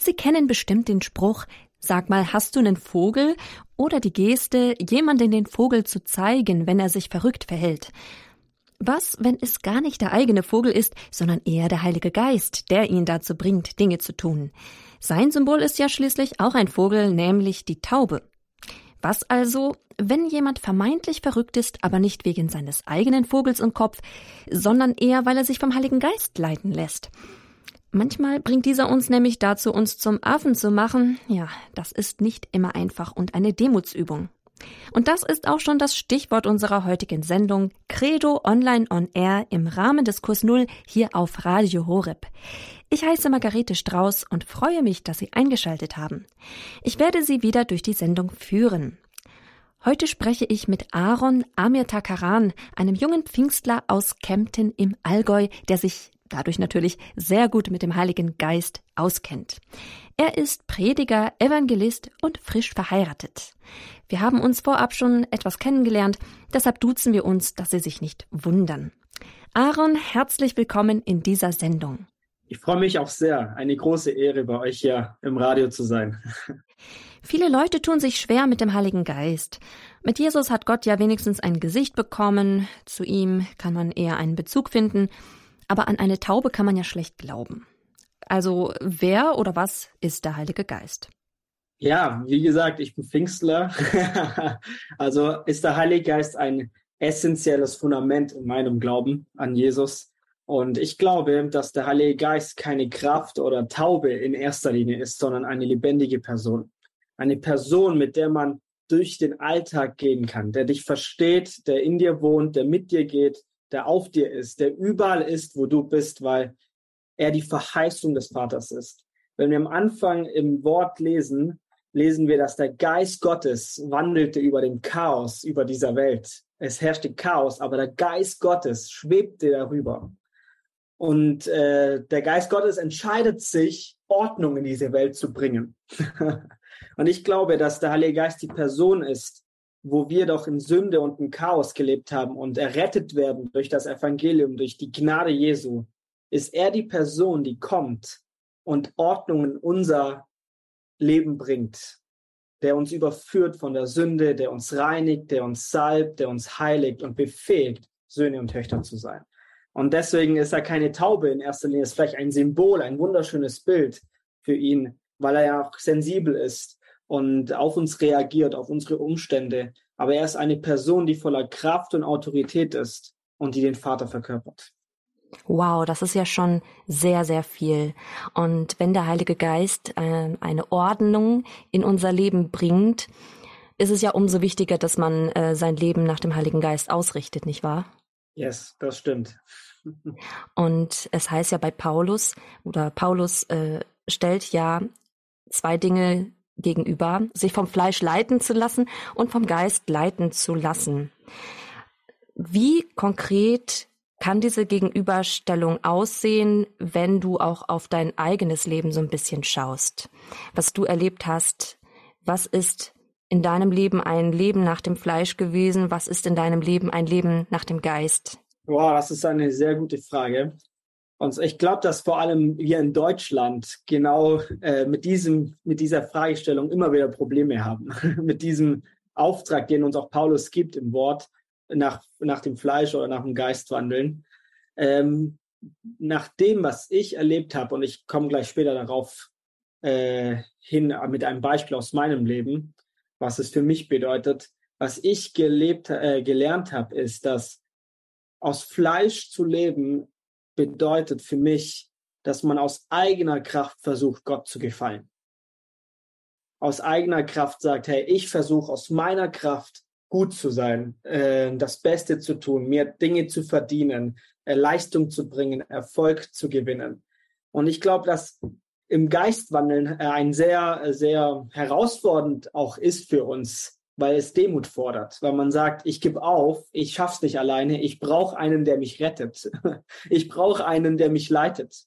Sie kennen bestimmt den Spruch, Sag mal, hast du einen Vogel? Oder die Geste, jemanden den Vogel zu zeigen, wenn er sich verrückt verhält. Was, wenn es gar nicht der eigene Vogel ist, sondern eher der Heilige Geist, der ihn dazu bringt, Dinge zu tun? Sein Symbol ist ja schließlich auch ein Vogel, nämlich die Taube. Was also, wenn jemand vermeintlich verrückt ist, aber nicht wegen seines eigenen Vogels im Kopf, sondern eher, weil er sich vom Heiligen Geist leiten lässt? Manchmal bringt dieser uns nämlich dazu, uns zum Affen zu machen. Ja, das ist nicht immer einfach und eine Demutsübung. Und das ist auch schon das Stichwort unserer heutigen Sendung Credo Online on Air im Rahmen des Kurs Null hier auf Radio Horeb. Ich heiße Margarete Strauß und freue mich, dass Sie eingeschaltet haben. Ich werde Sie wieder durch die Sendung führen. Heute spreche ich mit Aaron Amir Takaran, einem jungen Pfingstler aus Kempten im Allgäu, der sich dadurch natürlich sehr gut mit dem Heiligen Geist auskennt. Er ist Prediger, Evangelist und frisch verheiratet. Wir haben uns vorab schon etwas kennengelernt, deshalb duzen wir uns, dass Sie sich nicht wundern. Aaron, herzlich willkommen in dieser Sendung. Ich freue mich auch sehr. Eine große Ehre, bei euch hier im Radio zu sein. Viele Leute tun sich schwer mit dem Heiligen Geist. Mit Jesus hat Gott ja wenigstens ein Gesicht bekommen. Zu ihm kann man eher einen Bezug finden. Aber an eine Taube kann man ja schlecht glauben. Also wer oder was ist der Heilige Geist? Ja, wie gesagt, ich bin Pfingstler. also ist der Heilige Geist ein essentielles Fundament in meinem Glauben an Jesus. Und ich glaube, dass der Heilige Geist keine Kraft oder Taube in erster Linie ist, sondern eine lebendige Person. Eine Person, mit der man durch den Alltag gehen kann, der dich versteht, der in dir wohnt, der mit dir geht, der auf dir ist, der überall ist, wo du bist, weil er die Verheißung des Vaters ist. Wenn wir am Anfang im Wort lesen, lesen wir, dass der Geist Gottes wandelte über dem Chaos, über dieser Welt. Es herrschte Chaos, aber der Geist Gottes schwebte darüber. Und äh, der Geist Gottes entscheidet sich, Ordnung in diese Welt zu bringen. und ich glaube, dass der Heilige Geist die Person ist, wo wir doch in Sünde und in Chaos gelebt haben und errettet werden durch das Evangelium, durch die Gnade Jesu, ist er die Person, die kommt und Ordnung in unser Leben bringt, der uns überführt von der Sünde, der uns reinigt, der uns salbt, der uns heiligt und befähigt, Söhne und Töchter zu sein. Und deswegen ist er keine Taube in erster Linie, ist vielleicht ein Symbol, ein wunderschönes Bild für ihn, weil er ja auch sensibel ist und auf uns reagiert, auf unsere Umstände. Aber er ist eine Person, die voller Kraft und Autorität ist und die den Vater verkörpert. Wow, das ist ja schon sehr, sehr viel. Und wenn der Heilige Geist äh, eine Ordnung in unser Leben bringt, ist es ja umso wichtiger, dass man äh, sein Leben nach dem Heiligen Geist ausrichtet, nicht wahr? Yes, das stimmt. Und es heißt ja bei Paulus, oder Paulus äh, stellt ja zwei Dinge gegenüber, sich vom Fleisch leiten zu lassen und vom Geist leiten zu lassen. Wie konkret kann diese Gegenüberstellung aussehen, wenn du auch auf dein eigenes Leben so ein bisschen schaust? Was du erlebt hast, was ist in deinem Leben ein Leben nach dem Fleisch gewesen? Was ist in deinem Leben ein Leben nach dem Geist? Wow, das ist eine sehr gute Frage. Und ich glaube, dass vor allem wir in Deutschland genau äh, mit, diesem, mit dieser Fragestellung immer wieder Probleme haben. mit diesem Auftrag, den uns auch Paulus gibt im Wort, nach, nach dem Fleisch oder nach dem Geist wandeln. Ähm, nach dem, was ich erlebt habe, und ich komme gleich später darauf äh, hin mit einem Beispiel aus meinem Leben, was es für mich bedeutet, was ich gelebt, äh, gelernt habe, ist, dass aus Fleisch zu leben bedeutet für mich, dass man aus eigener Kraft versucht, Gott zu gefallen. Aus eigener Kraft sagt, hey, ich versuche aus meiner Kraft gut zu sein, äh, das Beste zu tun, mir Dinge zu verdienen, äh, Leistung zu bringen, Erfolg zu gewinnen. Und ich glaube, dass im Geistwandeln äh, ein sehr, sehr herausfordernd auch ist für uns, weil es Demut fordert, weil man sagt, ich gebe auf, ich schaff's nicht alleine, ich brauche einen, der mich rettet. Ich brauche einen, der mich leitet.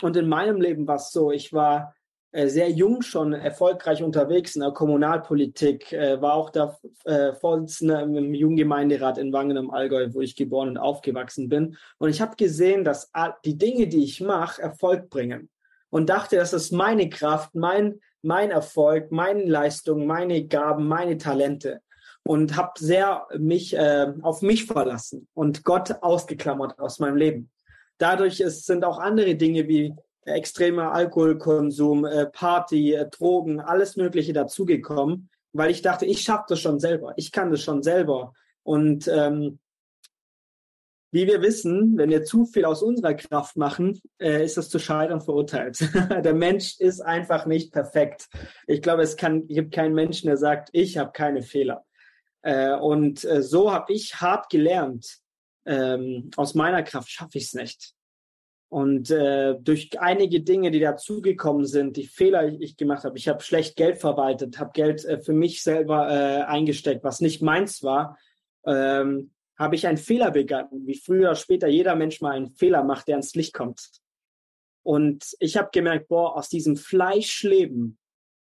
Und in meinem Leben war es so, ich war äh, sehr jung schon erfolgreich unterwegs in der Kommunalpolitik, äh, war auch der äh, Vorsitzende im Jugendgemeinderat in Wangen im Allgäu, wo ich geboren und aufgewachsen bin. Und ich habe gesehen, dass die Dinge, die ich mache, Erfolg bringen. Und dachte, das ist meine Kraft, mein, mein Erfolg, meine Leistung, meine Gaben, meine Talente und habe sehr mich äh, auf mich verlassen und Gott ausgeklammert aus meinem Leben. Dadurch ist, sind auch andere Dinge wie extremer Alkoholkonsum, äh, Party, äh, Drogen, alles Mögliche dazugekommen, weil ich dachte, ich schaffe das schon selber, ich kann das schon selber. Und ähm, wie wir wissen, wenn wir zu viel aus unserer Kraft machen, äh, ist das zu scheitern verurteilt. der Mensch ist einfach nicht perfekt. Ich glaube, es kann, gibt keinen Menschen, der sagt, ich habe keine Fehler. Äh, und äh, so habe ich hart gelernt, ähm, aus meiner Kraft schaffe ich es nicht. Und äh, durch einige Dinge, die dazugekommen sind, die Fehler, die ich gemacht habe, ich habe schlecht Geld verwaltet, habe Geld äh, für mich selber äh, eingesteckt, was nicht meins war, ähm, habe ich einen Fehler begangen, wie früher, später jeder Mensch mal einen Fehler macht, der ans Licht kommt. Und ich habe gemerkt, boah, aus diesem Fleischleben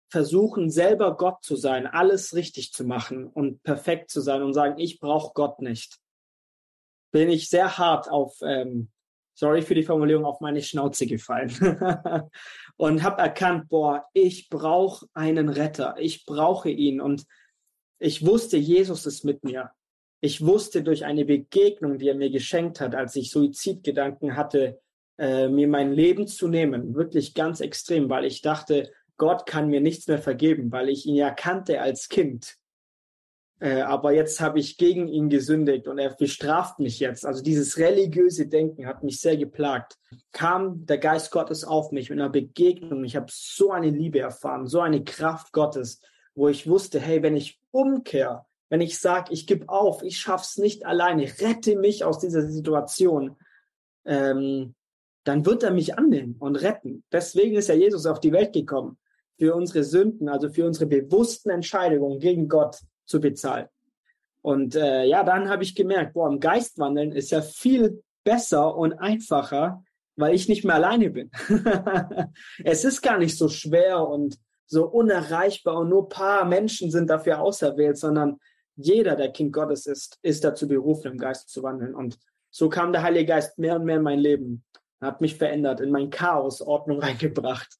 versuchen, selber Gott zu sein, alles richtig zu machen und perfekt zu sein und sagen, ich brauche Gott nicht, bin ich sehr hart auf ähm, sorry für die Formulierung, auf meine Schnauze gefallen und habe erkannt, boah, ich brauche einen Retter, ich brauche ihn und ich wusste, Jesus ist mit mir. Ich wusste durch eine Begegnung, die er mir geschenkt hat, als ich Suizidgedanken hatte, äh, mir mein Leben zu nehmen, wirklich ganz extrem, weil ich dachte, Gott kann mir nichts mehr vergeben, weil ich ihn ja kannte als Kind. Äh, aber jetzt habe ich gegen ihn gesündigt und er bestraft mich jetzt. Also dieses religiöse Denken hat mich sehr geplagt. Kam der Geist Gottes auf mich mit einer Begegnung. Ich habe so eine Liebe erfahren, so eine Kraft Gottes, wo ich wusste, hey, wenn ich umkehre, wenn ich sage, ich gebe auf, ich schaff's nicht alleine, rette mich aus dieser Situation, ähm, dann wird er mich annehmen und retten. Deswegen ist ja Jesus auf die Welt gekommen, für unsere Sünden, also für unsere bewussten Entscheidungen gegen Gott zu bezahlen. Und äh, ja, dann habe ich gemerkt, boah, im Geist wandeln ist ja viel besser und einfacher, weil ich nicht mehr alleine bin. es ist gar nicht so schwer und so unerreichbar und nur paar Menschen sind dafür auserwählt, sondern jeder, der Kind Gottes ist, ist dazu berufen, im Geist zu wandeln. Und so kam der Heilige Geist mehr und mehr in mein Leben, hat mich verändert, in mein Chaos Ordnung reingebracht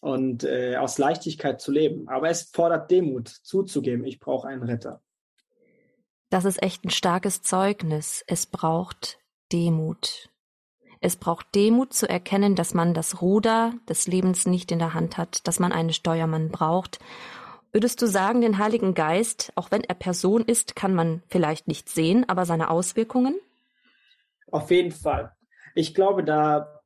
und äh, aus Leichtigkeit zu leben. Aber es fordert Demut, zuzugeben, ich brauche einen Retter. Das ist echt ein starkes Zeugnis. Es braucht Demut. Es braucht Demut zu erkennen, dass man das Ruder des Lebens nicht in der Hand hat, dass man einen Steuermann braucht. Würdest du sagen, den Heiligen Geist, auch wenn er Person ist, kann man vielleicht nicht sehen, aber seine Auswirkungen? Auf jeden Fall. Ich glaube, da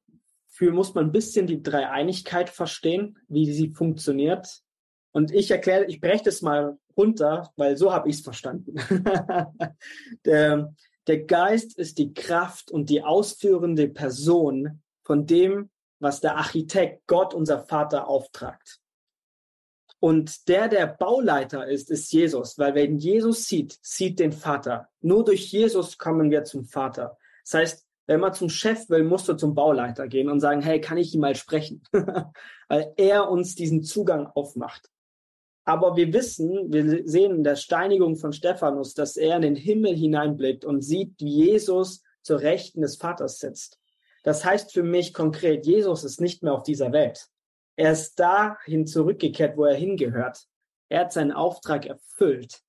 Dafür muss man ein bisschen die Dreieinigkeit verstehen, wie sie funktioniert. Und ich erkläre, ich breche das mal runter, weil so habe ich es verstanden. der, der Geist ist die Kraft und die ausführende Person von dem, was der Architekt Gott, unser Vater, auftragt. Und der, der Bauleiter ist, ist Jesus, weil wenn Jesus sieht, sieht den Vater. Nur durch Jesus kommen wir zum Vater. Das heißt, wenn man zum Chef will, musst du zum Bauleiter gehen und sagen, hey, kann ich ihn mal sprechen? Weil er uns diesen Zugang aufmacht. Aber wir wissen, wir sehen in der Steinigung von Stephanus, dass er in den Himmel hineinblickt und sieht, wie Jesus zur Rechten des Vaters sitzt. Das heißt für mich konkret, Jesus ist nicht mehr auf dieser Welt. Er ist dahin zurückgekehrt, wo er hingehört. Er hat seinen Auftrag erfüllt.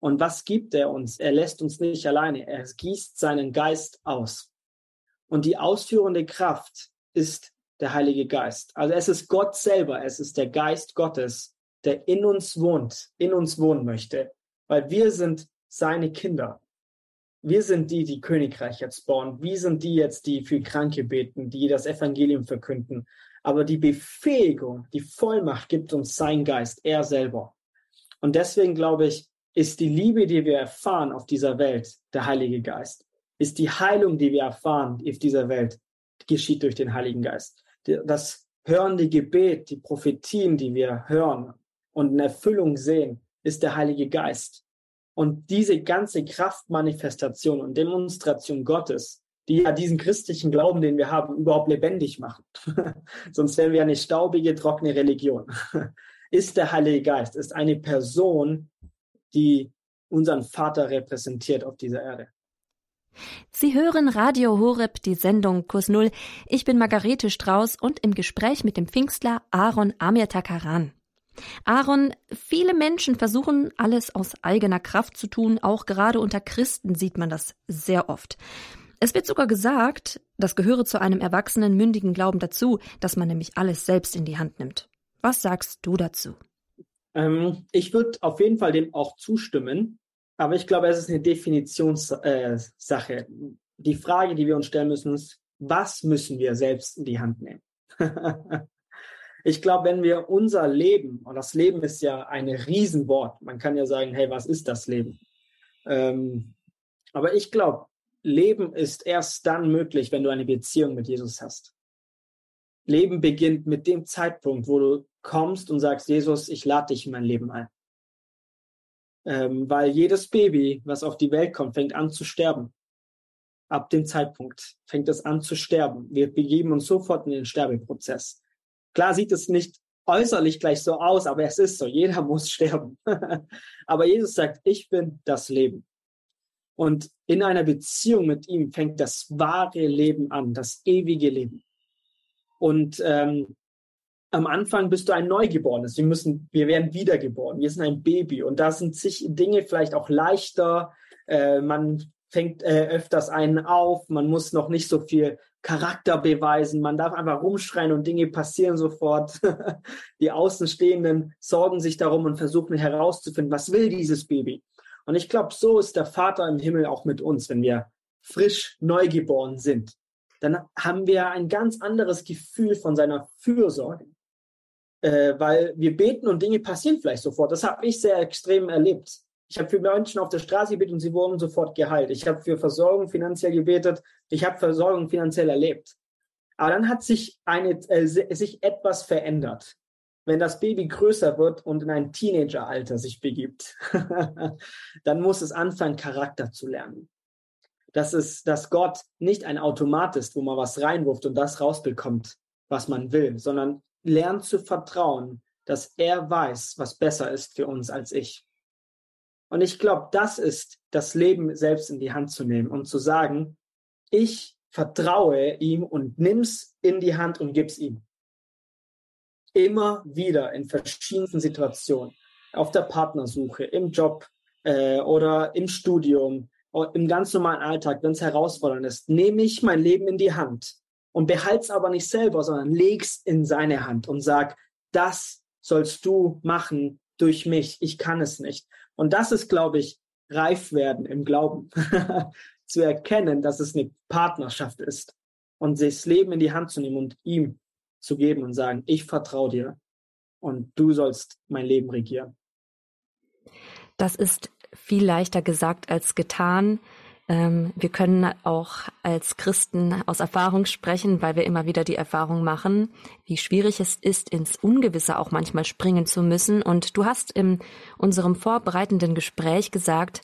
Und was gibt er uns? Er lässt uns nicht alleine. Er gießt seinen Geist aus. Und die ausführende Kraft ist der Heilige Geist. Also es ist Gott selber, es ist der Geist Gottes, der in uns wohnt, in uns wohnen möchte, weil wir sind seine Kinder. Wir sind die, die Königreich jetzt bauen. Wir sind die jetzt, die für Kranke beten, die das Evangelium verkünden. Aber die Befähigung, die Vollmacht gibt uns sein Geist, er selber. Und deswegen glaube ich, ist die Liebe, die wir erfahren auf dieser Welt, der Heilige Geist ist die Heilung, die wir erfahren auf dieser Welt, geschieht durch den Heiligen Geist. Das hörende Gebet, die Prophetien, die wir hören und in Erfüllung sehen, ist der Heilige Geist. Und diese ganze Kraftmanifestation und Demonstration Gottes, die ja diesen christlichen Glauben, den wir haben, überhaupt lebendig machen. Sonst wären wir eine staubige, trockene Religion. ist der Heilige Geist, ist eine Person, die unseren Vater repräsentiert auf dieser Erde. Sie hören Radio Horeb, die Sendung Kurs Null. Ich bin Margarete Strauß und im Gespräch mit dem Pfingstler Aaron Amir Takaran. Aaron, viele Menschen versuchen alles aus eigener Kraft zu tun, auch gerade unter Christen sieht man das sehr oft. Es wird sogar gesagt, das gehöre zu einem erwachsenen, mündigen Glauben dazu, dass man nämlich alles selbst in die Hand nimmt. Was sagst du dazu? Ähm, ich würde auf jeden Fall dem auch zustimmen. Aber ich glaube, es ist eine Definitionssache. Äh, die Frage, die wir uns stellen müssen, ist, was müssen wir selbst in die Hand nehmen? ich glaube, wenn wir unser Leben, und das Leben ist ja ein Riesenwort, man kann ja sagen, hey, was ist das Leben? Ähm, aber ich glaube, Leben ist erst dann möglich, wenn du eine Beziehung mit Jesus hast. Leben beginnt mit dem Zeitpunkt, wo du kommst und sagst, Jesus, ich lade dich in mein Leben ein. Ähm, weil jedes Baby, was auf die Welt kommt, fängt an zu sterben. Ab dem Zeitpunkt fängt es an zu sterben. Wir begeben uns sofort in den Sterbeprozess. Klar sieht es nicht äußerlich gleich so aus, aber es ist so. Jeder muss sterben. aber Jesus sagt, ich bin das Leben. Und in einer Beziehung mit ihm fängt das wahre Leben an, das ewige Leben. Und ähm, am Anfang bist du ein Neugeborenes. Wir müssen, wir werden wiedergeboren. Wir sind ein Baby und da sind sich Dinge vielleicht auch leichter. Äh, man fängt äh, öfters einen auf. Man muss noch nicht so viel Charakter beweisen. Man darf einfach rumschreien und Dinge passieren sofort. Die Außenstehenden sorgen sich darum und versuchen herauszufinden, was will dieses Baby. Und ich glaube, so ist der Vater im Himmel auch mit uns, wenn wir frisch neugeboren sind. Dann haben wir ein ganz anderes Gefühl von seiner Fürsorge äh, weil wir beten und Dinge passieren vielleicht sofort. Das habe ich sehr extrem erlebt. Ich habe für Menschen auf der Straße gebetet und sie wurden sofort geheilt. Ich habe für Versorgung finanziell gebetet. Ich habe Versorgung finanziell erlebt. Aber dann hat sich, eine, äh, sich etwas verändert. Wenn das Baby größer wird und in ein Teenageralter sich begibt, dann muss es anfangen, Charakter zu lernen. Das ist, dass Gott nicht ein Automat ist, wo man was reinwirft und das rausbekommt, was man will, sondern lernt zu vertrauen, dass er weiß, was besser ist für uns als ich. Und ich glaube, das ist das Leben selbst in die Hand zu nehmen und zu sagen, ich vertraue ihm und nimm's in die Hand und gib's ihm. Immer wieder in verschiedensten Situationen, auf der Partnersuche, im Job äh, oder im Studium, im ganz normalen Alltag, wenn es herausfordernd ist, nehme ich mein Leben in die Hand und behalt's aber nicht selber, sondern leg's in seine Hand und sag, das sollst du machen durch mich. Ich kann es nicht. Und das ist, glaube ich, reif werden im Glauben, zu erkennen, dass es eine Partnerschaft ist und das Leben in die Hand zu nehmen und ihm zu geben und sagen, ich vertraue dir und du sollst mein Leben regieren. Das ist viel leichter gesagt als getan. Ähm, wir können auch als Christen aus Erfahrung sprechen, weil wir immer wieder die Erfahrung machen, wie schwierig es ist, ins Ungewisse auch manchmal springen zu müssen. Und du hast in unserem vorbereitenden Gespräch gesagt,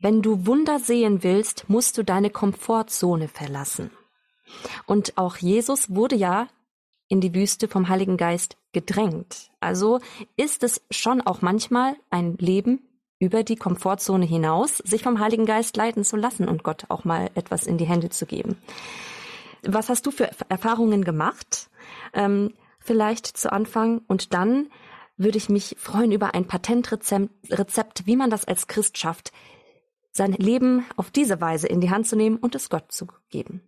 wenn du Wunder sehen willst, musst du deine Komfortzone verlassen. Und auch Jesus wurde ja in die Wüste vom Heiligen Geist gedrängt. Also ist es schon auch manchmal ein Leben über die Komfortzone hinaus, sich vom Heiligen Geist leiten zu lassen und Gott auch mal etwas in die Hände zu geben. Was hast du für Erfahrungen gemacht? Ähm, vielleicht zu Anfang und dann würde ich mich freuen über ein Patentrezept, wie man das als Christ schafft, sein Leben auf diese Weise in die Hand zu nehmen und es Gott zu geben.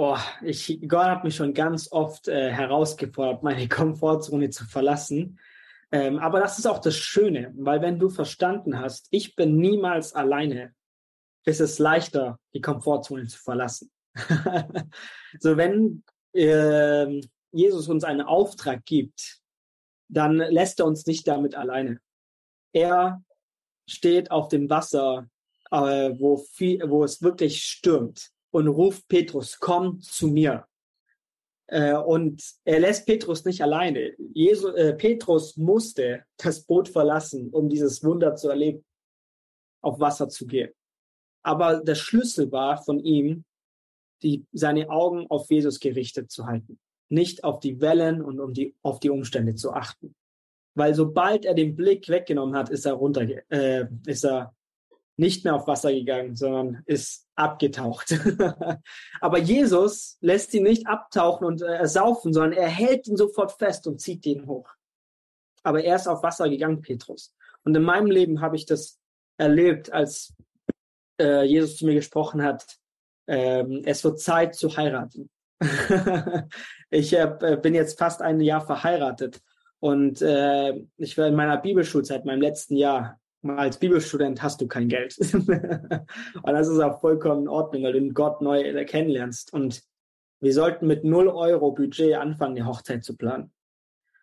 Boah, ich, Gott hat mich schon ganz oft äh, herausgefordert, meine Komfortzone zu verlassen. Ähm, aber das ist auch das Schöne, weil wenn du verstanden hast, ich bin niemals alleine, ist es leichter, die Komfortzone zu verlassen. so wenn äh, Jesus uns einen Auftrag gibt, dann lässt er uns nicht damit alleine. Er steht auf dem Wasser, äh, wo, viel, wo es wirklich stürmt und ruft Petrus, komm zu mir. Äh, und er lässt Petrus nicht alleine. Jesu, äh, Petrus musste das Boot verlassen, um dieses Wunder zu erleben, auf Wasser zu gehen. Aber der Schlüssel war von ihm, die, seine Augen auf Jesus gerichtet zu halten, nicht auf die Wellen und um die, auf die Umstände zu achten. Weil sobald er den Blick weggenommen hat, ist er runter, äh, ist er nicht mehr auf Wasser gegangen, sondern ist abgetaucht. Aber Jesus lässt ihn nicht abtauchen und äh, ersaufen, sondern er hält ihn sofort fest und zieht ihn hoch. Aber er ist auf Wasser gegangen, Petrus. Und in meinem Leben habe ich das erlebt, als äh, Jesus zu mir gesprochen hat, ähm, es wird Zeit zu heiraten. ich äh, bin jetzt fast ein Jahr verheiratet und äh, ich war in meiner Bibelschulzeit, meinem letzten Jahr, als Bibelstudent hast du kein Geld. und das ist auch vollkommen in Ordnung, weil du Gott neu kennenlernst. Und wir sollten mit 0 Euro Budget anfangen, die Hochzeit zu planen.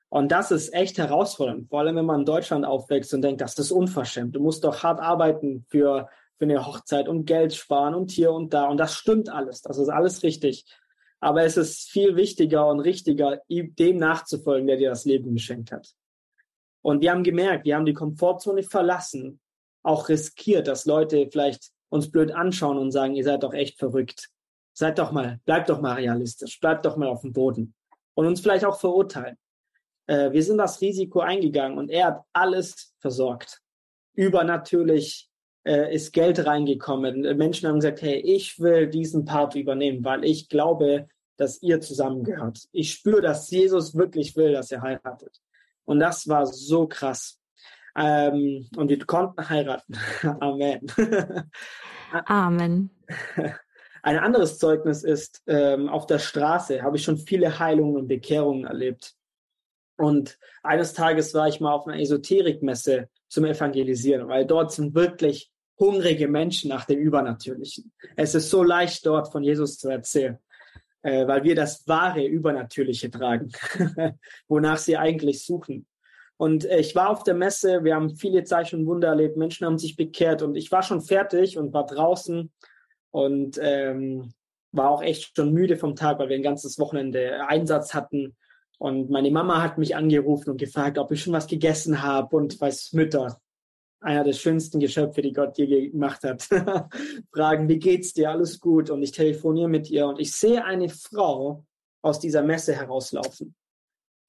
Und das ist echt herausfordernd, vor allem wenn man in Deutschland aufwächst und denkt, das ist unverschämt. Du musst doch hart arbeiten für, für eine Hochzeit und Geld sparen und hier und da. Und das stimmt alles. Das ist alles richtig. Aber es ist viel wichtiger und richtiger, dem nachzufolgen, der dir das Leben geschenkt hat. Und wir haben gemerkt, wir haben die Komfortzone verlassen, auch riskiert, dass Leute vielleicht uns blöd anschauen und sagen, ihr seid doch echt verrückt. Seid doch mal, bleibt doch mal realistisch, bleibt doch mal auf dem Boden. Und uns vielleicht auch verurteilen. Äh, wir sind das Risiko eingegangen und er hat alles versorgt. Übernatürlich äh, ist Geld reingekommen. Menschen haben gesagt, hey, ich will diesen Part übernehmen, weil ich glaube, dass ihr zusammengehört. Ich spüre, dass Jesus wirklich will, dass ihr heiratet. Und das war so krass. Ähm, und wir konnten heiraten. Amen. Amen. Ein anderes Zeugnis ist, ähm, auf der Straße habe ich schon viele Heilungen und Bekehrungen erlebt. Und eines Tages war ich mal auf einer Esoterikmesse zum Evangelisieren, weil dort sind wirklich hungrige Menschen nach dem Übernatürlichen. Es ist so leicht dort von Jesus zu erzählen, äh, weil wir das wahre Übernatürliche tragen, wonach sie eigentlich suchen. Und äh, ich war auf der Messe, wir haben viele Zeichen und Wunder erlebt, Menschen haben sich bekehrt und ich war schon fertig und war draußen und ähm, war auch echt schon müde vom Tag, weil wir ein ganzes Wochenende Einsatz hatten. Und meine Mama hat mich angerufen und gefragt, ob ich schon was gegessen habe und weiß Mütter, einer der schönsten Geschöpfe, die Gott je gemacht hat, fragen, wie geht's dir? Alles gut? Und ich telefoniere mit ihr und ich sehe eine Frau aus dieser Messe herauslaufen.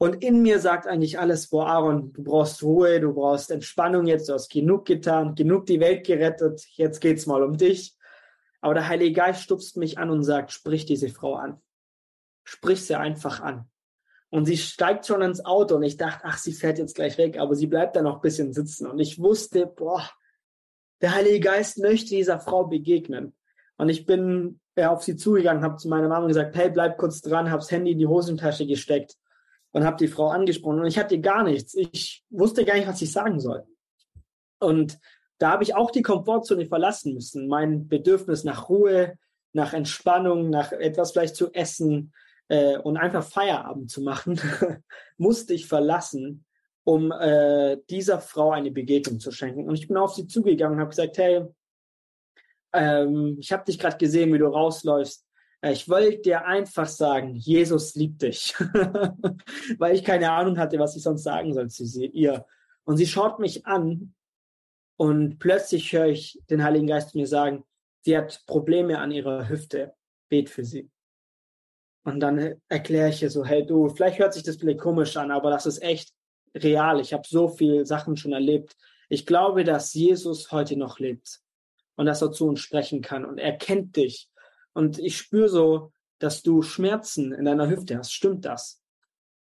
Und in mir sagt eigentlich alles, boah, Aaron, du brauchst Ruhe, du brauchst Entspannung jetzt, du hast genug getan, genug die Welt gerettet, jetzt geht's mal um dich. Aber der Heilige Geist stupst mich an und sagt, sprich diese Frau an. Sprich sie einfach an. Und sie steigt schon ins Auto und ich dachte, ach, sie fährt jetzt gleich weg, aber sie bleibt da noch ein bisschen sitzen. Und ich wusste, boah, der Heilige Geist möchte dieser Frau begegnen. Und ich bin ja, auf sie zugegangen, habe zu meiner Mama gesagt, hey, bleib kurz dran, habe das Handy in die Hosentasche gesteckt und habe die Frau angesprochen. Und ich hatte gar nichts. Ich wusste gar nicht, was ich sagen soll. Und da habe ich auch die Komfortzone verlassen müssen. Mein Bedürfnis nach Ruhe, nach Entspannung, nach etwas vielleicht zu essen, äh, und einfach Feierabend zu machen, musste ich verlassen, um äh, dieser Frau eine Begegnung zu schenken. Und ich bin auf sie zugegangen und habe gesagt, hey, ähm, ich habe dich gerade gesehen, wie du rausläufst. Äh, ich wollte dir einfach sagen, Jesus liebt dich, weil ich keine Ahnung hatte, was ich sonst sagen soll zu ihr. Und sie schaut mich an und plötzlich höre ich den Heiligen Geist mir sagen, sie hat Probleme an ihrer Hüfte. Bet für sie. Und dann erkläre ich ihr so, hey du, vielleicht hört sich das vielleicht komisch an, aber das ist echt real. Ich habe so viele Sachen schon erlebt. Ich glaube, dass Jesus heute noch lebt und dass er zu uns sprechen kann und er kennt dich. Und ich spüre so, dass du Schmerzen in deiner Hüfte hast. Stimmt das?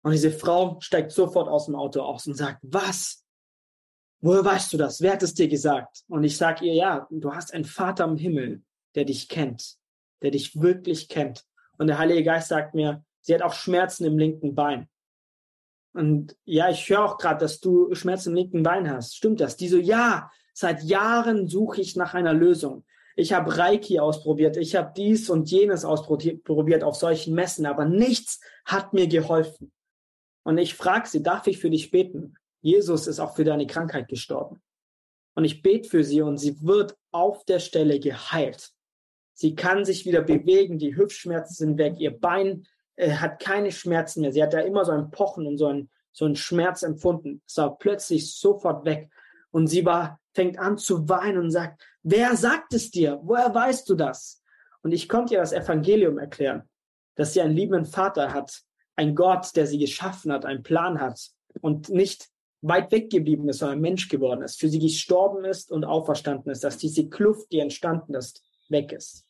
Und diese Frau steigt sofort aus dem Auto aus und sagt, was? Woher weißt du das? Wer hat es dir gesagt? Und ich sage ihr, ja, du hast einen Vater im Himmel, der dich kennt, der dich wirklich kennt. Und der Heilige Geist sagt mir, sie hat auch Schmerzen im linken Bein. Und ja, ich höre auch gerade, dass du Schmerzen im linken Bein hast. Stimmt das? Die so, ja, seit Jahren suche ich nach einer Lösung. Ich habe Reiki ausprobiert, ich habe dies und jenes ausprobiert auf solchen Messen, aber nichts hat mir geholfen. Und ich frage sie, darf ich für dich beten? Jesus ist auch für deine Krankheit gestorben. Und ich bete für sie und sie wird auf der Stelle geheilt. Sie kann sich wieder bewegen, die Hüftschmerzen sind weg, ihr Bein äh, hat keine Schmerzen mehr. Sie hat da immer so ein Pochen und so ein, so ein Schmerz empfunden. Es war plötzlich sofort weg. Und sie war, fängt an zu weinen und sagt, wer sagt es dir? Woher weißt du das? Und ich konnte ihr das Evangelium erklären, dass sie einen liebenden Vater hat, ein Gott, der sie geschaffen hat, einen Plan hat und nicht weit weggeblieben ist, sondern Mensch geworden ist, für sie gestorben ist und auferstanden ist, dass diese Kluft, die entstanden ist, weg ist.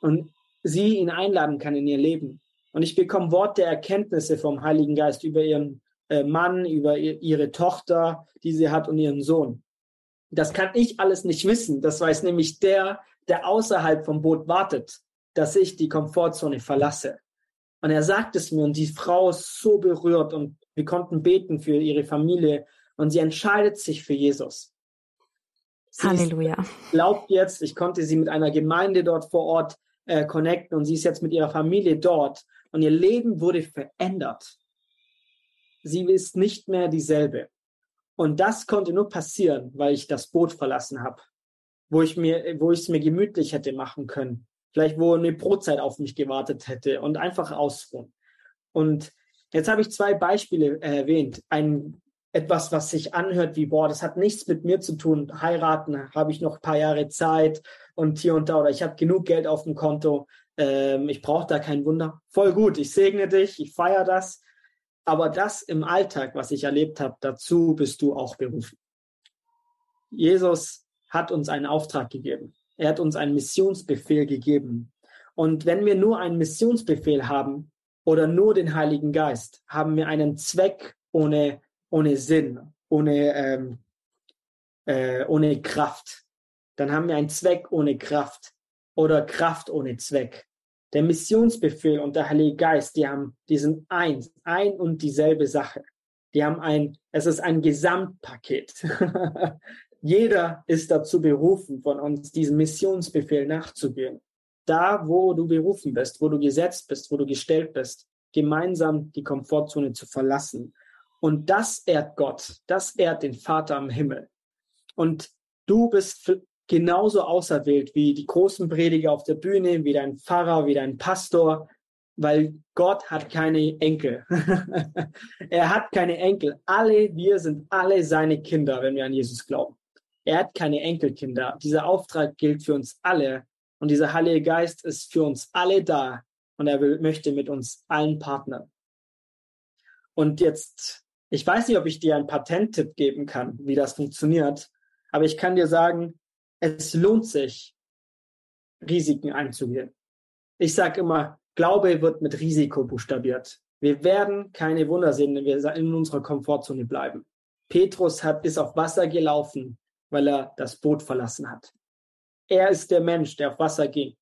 Und sie ihn einladen kann in ihr Leben. Und ich bekomme Wort der Erkenntnisse vom Heiligen Geist über ihren äh, Mann, über ihre Tochter, die sie hat und ihren Sohn. Das kann ich alles nicht wissen. Das weiß nämlich der, der außerhalb vom Boot wartet, dass ich die Komfortzone verlasse. Und er sagt es mir und die Frau ist so berührt und wir konnten beten für ihre Familie und sie entscheidet sich für Jesus. Sie Halleluja. Glaubt jetzt, ich konnte sie mit einer Gemeinde dort vor Ort äh, connecten und sie ist jetzt mit ihrer Familie dort und ihr Leben wurde verändert. Sie ist nicht mehr dieselbe. Und das konnte nur passieren, weil ich das Boot verlassen habe, wo ich mir, wo ich es mir gemütlich hätte machen können. Vielleicht wo eine Brotzeit auf mich gewartet hätte und einfach ausruhen. Und jetzt habe ich zwei Beispiele erwähnt. Ein etwas, was sich anhört wie, boah, das hat nichts mit mir zu tun. Heiraten habe ich noch ein paar Jahre Zeit und hier und da oder ich habe genug Geld auf dem Konto. Ähm, ich brauche da kein Wunder. Voll gut, ich segne dich, ich feiere das. Aber das im Alltag, was ich erlebt habe, dazu bist du auch berufen. Jesus hat uns einen Auftrag gegeben. Er hat uns einen Missionsbefehl gegeben. Und wenn wir nur einen Missionsbefehl haben oder nur den Heiligen Geist, haben wir einen Zweck ohne, ohne Sinn, ohne, ähm, äh, ohne Kraft. Dann haben wir einen Zweck ohne Kraft oder Kraft ohne Zweck. Der Missionsbefehl und der Heilige Geist, die haben, die sind eins, ein und dieselbe Sache. Die haben ein, es ist ein Gesamtpaket. Jeder ist dazu berufen, von uns diesem Missionsbefehl nachzugehen. Da, wo du berufen bist, wo du gesetzt bist, wo du gestellt bist, gemeinsam die Komfortzone zu verlassen. Und das ehrt Gott, das ehrt den Vater am Himmel. Und du bist genauso auserwählt wie die großen Prediger auf der Bühne, wie dein Pfarrer, wie dein Pastor, weil Gott hat keine Enkel. er hat keine Enkel. Alle, wir sind alle seine Kinder, wenn wir an Jesus glauben. Er hat keine Enkelkinder. Dieser Auftrag gilt für uns alle. Und dieser Heilige Geist ist für uns alle da. Und er will, möchte mit uns allen partnern. Und jetzt, ich weiß nicht, ob ich dir einen Patenttipp geben kann, wie das funktioniert. Aber ich kann dir sagen, es lohnt sich, Risiken einzugehen. Ich sage immer, Glaube wird mit Risiko buchstabiert. Wir werden keine Wunder sehen, wenn wir in unserer Komfortzone bleiben. Petrus hat, ist auf Wasser gelaufen, weil er das Boot verlassen hat. Er ist der Mensch, der auf Wasser ging.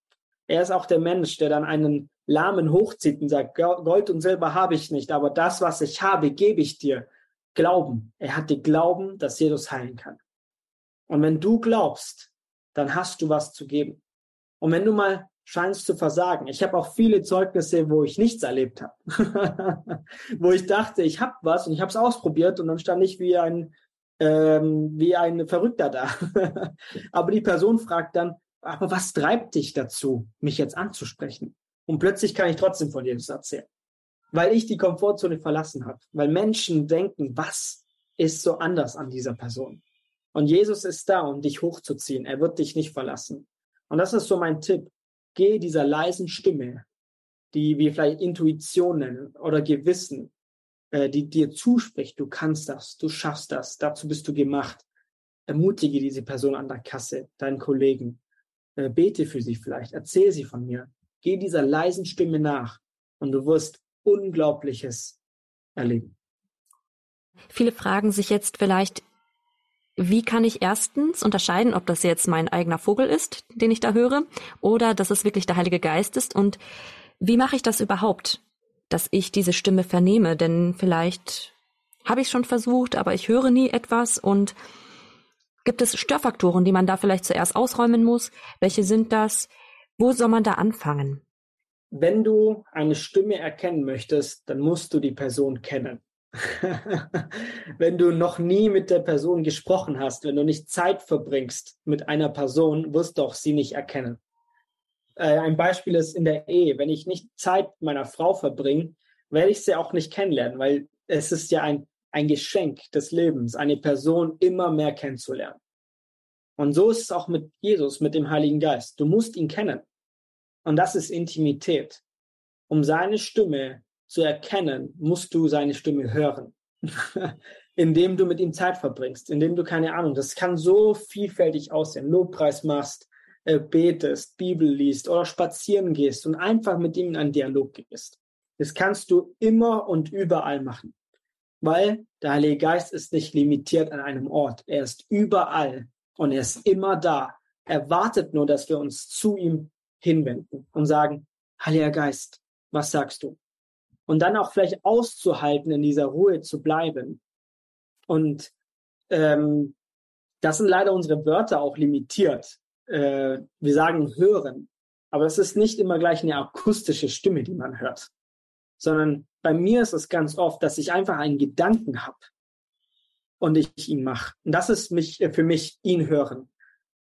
Er ist auch der Mensch, der dann einen Lahmen hochzieht und sagt, Gold und Silber habe ich nicht, aber das, was ich habe, gebe ich dir. Glauben. Er hatte Glauben, dass Jesus heilen kann. Und wenn du glaubst, dann hast du was zu geben. Und wenn du mal scheinst zu versagen, ich habe auch viele Zeugnisse, wo ich nichts erlebt habe, wo ich dachte, ich habe was und ich habe es ausprobiert und dann stand ich wie ein ähm, wie ein Verrückter da. aber die Person fragt dann, aber was treibt dich dazu, mich jetzt anzusprechen? Und plötzlich kann ich trotzdem von Jesus erzählen, weil ich die Komfortzone verlassen habe, weil Menschen denken, was ist so anders an dieser Person? Und Jesus ist da, um dich hochzuziehen. Er wird dich nicht verlassen. Und das ist so mein Tipp. Geh dieser leisen Stimme, die wir vielleicht Intuition nennen oder Gewissen, äh, die dir zuspricht, du kannst das, du schaffst das, dazu bist du gemacht. Ermutige diese Person an der Kasse, deinen Kollegen. Äh, bete für sie vielleicht, erzähl sie von mir. Geh dieser leisen Stimme nach und du wirst Unglaubliches erleben. Viele fragen sich jetzt vielleicht, wie kann ich erstens unterscheiden, ob das jetzt mein eigener Vogel ist, den ich da höre, oder dass es wirklich der Heilige Geist ist? Und wie mache ich das überhaupt, dass ich diese Stimme vernehme? Denn vielleicht habe ich schon versucht, aber ich höre nie etwas und gibt es Störfaktoren, die man da vielleicht zuerst ausräumen muss? Welche sind das? Wo soll man da anfangen? Wenn du eine Stimme erkennen möchtest, dann musst du die Person kennen. wenn du noch nie mit der Person gesprochen hast, wenn du nicht Zeit verbringst mit einer Person, wirst du auch sie nicht erkennen. Äh, ein Beispiel ist in der Ehe. Wenn ich nicht Zeit mit meiner Frau verbringe, werde ich sie auch nicht kennenlernen, weil es ist ja ein, ein Geschenk des Lebens, eine Person immer mehr kennenzulernen. Und so ist es auch mit Jesus, mit dem Heiligen Geist. Du musst ihn kennen. Und das ist Intimität. Um seine Stimme zu erkennen, musst du seine Stimme hören. indem du mit ihm Zeit verbringst, indem du keine Ahnung, das kann so vielfältig aussehen, Lobpreis machst, äh, betest, Bibel liest oder spazieren gehst und einfach mit ihm in einen Dialog gehst. Das kannst du immer und überall machen, weil der Heilige Geist ist nicht limitiert an einem Ort. Er ist überall und er ist immer da. Er wartet nur, dass wir uns zu ihm hinwenden und sagen, Heiliger Geist, was sagst du? Und dann auch vielleicht auszuhalten, in dieser Ruhe zu bleiben. Und ähm, das sind leider unsere Wörter auch limitiert. Äh, wir sagen hören, aber es ist nicht immer gleich eine akustische Stimme, die man hört, sondern bei mir ist es ganz oft, dass ich einfach einen Gedanken habe und ich ihn mache. Und das ist mich, äh, für mich ihn hören.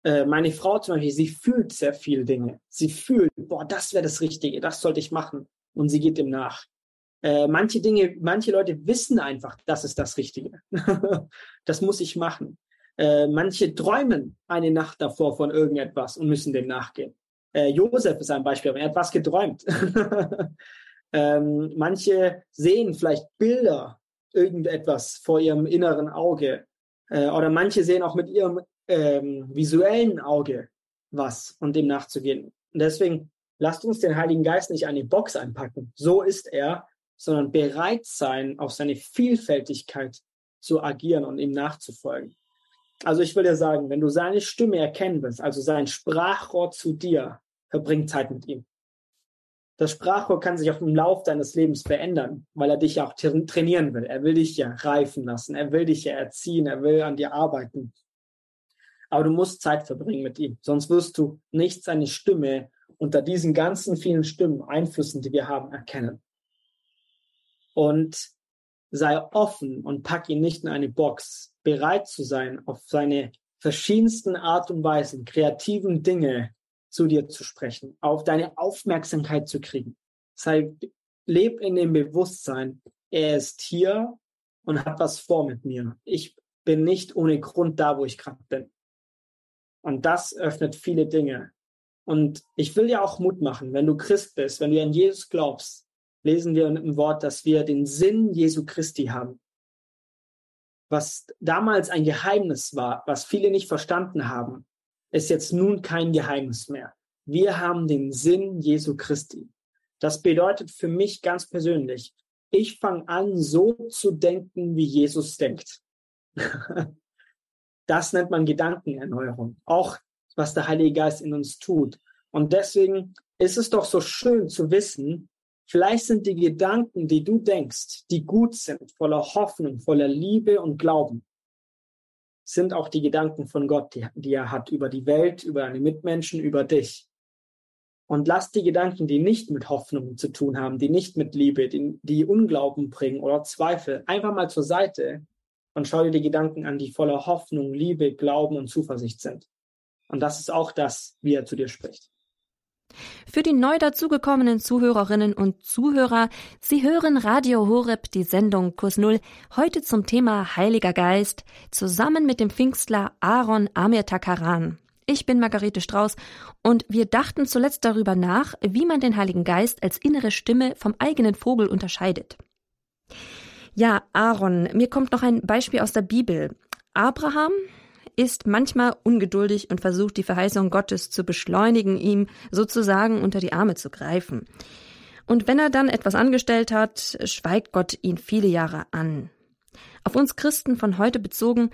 Äh, meine Frau zum Beispiel, sie fühlt sehr viel Dinge. Sie fühlt, boah, das wäre das Richtige, das sollte ich machen. Und sie geht dem nach. Äh, manche Dinge, manche Leute wissen einfach, das ist das Richtige. das muss ich machen. Manche träumen eine Nacht davor von irgendetwas und müssen dem nachgehen. Josef ist ein Beispiel, er hat was geträumt. ähm, manche sehen vielleicht Bilder, irgendetwas vor ihrem inneren Auge. Äh, oder manche sehen auch mit ihrem ähm, visuellen Auge was und dem nachzugehen. Und deswegen lasst uns den Heiligen Geist nicht eine Box einpacken. So ist er, sondern bereit sein, auf seine Vielfältigkeit zu agieren und ihm nachzufolgen. Also ich will dir sagen, wenn du seine Stimme erkennen willst, also sein Sprachrohr zu dir, verbring Zeit mit ihm. Das Sprachrohr kann sich auch im Lauf deines Lebens verändern, weil er dich ja auch trainieren will. Er will dich ja reifen lassen, er will dich ja erziehen, er will an dir arbeiten. Aber du musst Zeit verbringen mit ihm, sonst wirst du nicht seine Stimme unter diesen ganzen vielen Stimmen, Einflüssen, die wir haben, erkennen. Und sei offen und pack ihn nicht in eine Box, bereit zu sein, auf seine verschiedensten Art und Weisen, kreativen Dinge zu dir zu sprechen, auf deine Aufmerksamkeit zu kriegen. Sei, leb in dem Bewusstsein, er ist hier und hat was vor mit mir. Ich bin nicht ohne Grund da, wo ich gerade bin. Und das öffnet viele Dinge. Und ich will dir auch Mut machen, wenn du Christ bist, wenn du an Jesus glaubst, lesen wir im Wort, dass wir den Sinn Jesu Christi haben. Was damals ein Geheimnis war, was viele nicht verstanden haben, ist jetzt nun kein Geheimnis mehr. Wir haben den Sinn Jesu Christi. Das bedeutet für mich ganz persönlich, ich fange an, so zu denken, wie Jesus denkt. Das nennt man Gedankenerneuerung. Auch was der Heilige Geist in uns tut. Und deswegen ist es doch so schön zu wissen, vielleicht sind die Gedanken, die du denkst, die gut sind, voller Hoffnung, voller Liebe und Glauben, sind auch die Gedanken von Gott, die, die er hat über die Welt, über deine Mitmenschen, über dich. Und lass die Gedanken, die nicht mit Hoffnung zu tun haben, die nicht mit Liebe, die, die Unglauben bringen oder Zweifel, einfach mal zur Seite und schau dir die Gedanken an, die voller Hoffnung, Liebe, Glauben und Zuversicht sind. Und das ist auch das, wie er zu dir spricht. Für die neu dazugekommenen Zuhörerinnen und Zuhörer, Sie hören Radio Horeb, die Sendung Kurs Null, heute zum Thema Heiliger Geist, zusammen mit dem Pfingstler Aaron Amir Takaran. Ich bin Margarete Strauß und wir dachten zuletzt darüber nach, wie man den Heiligen Geist als innere Stimme vom eigenen Vogel unterscheidet. Ja, Aaron, mir kommt noch ein Beispiel aus der Bibel. Abraham ist manchmal ungeduldig und versucht die Verheißung Gottes zu beschleunigen, ihm sozusagen unter die Arme zu greifen. Und wenn er dann etwas angestellt hat, schweigt Gott ihn viele Jahre an. Auf uns Christen von heute bezogen,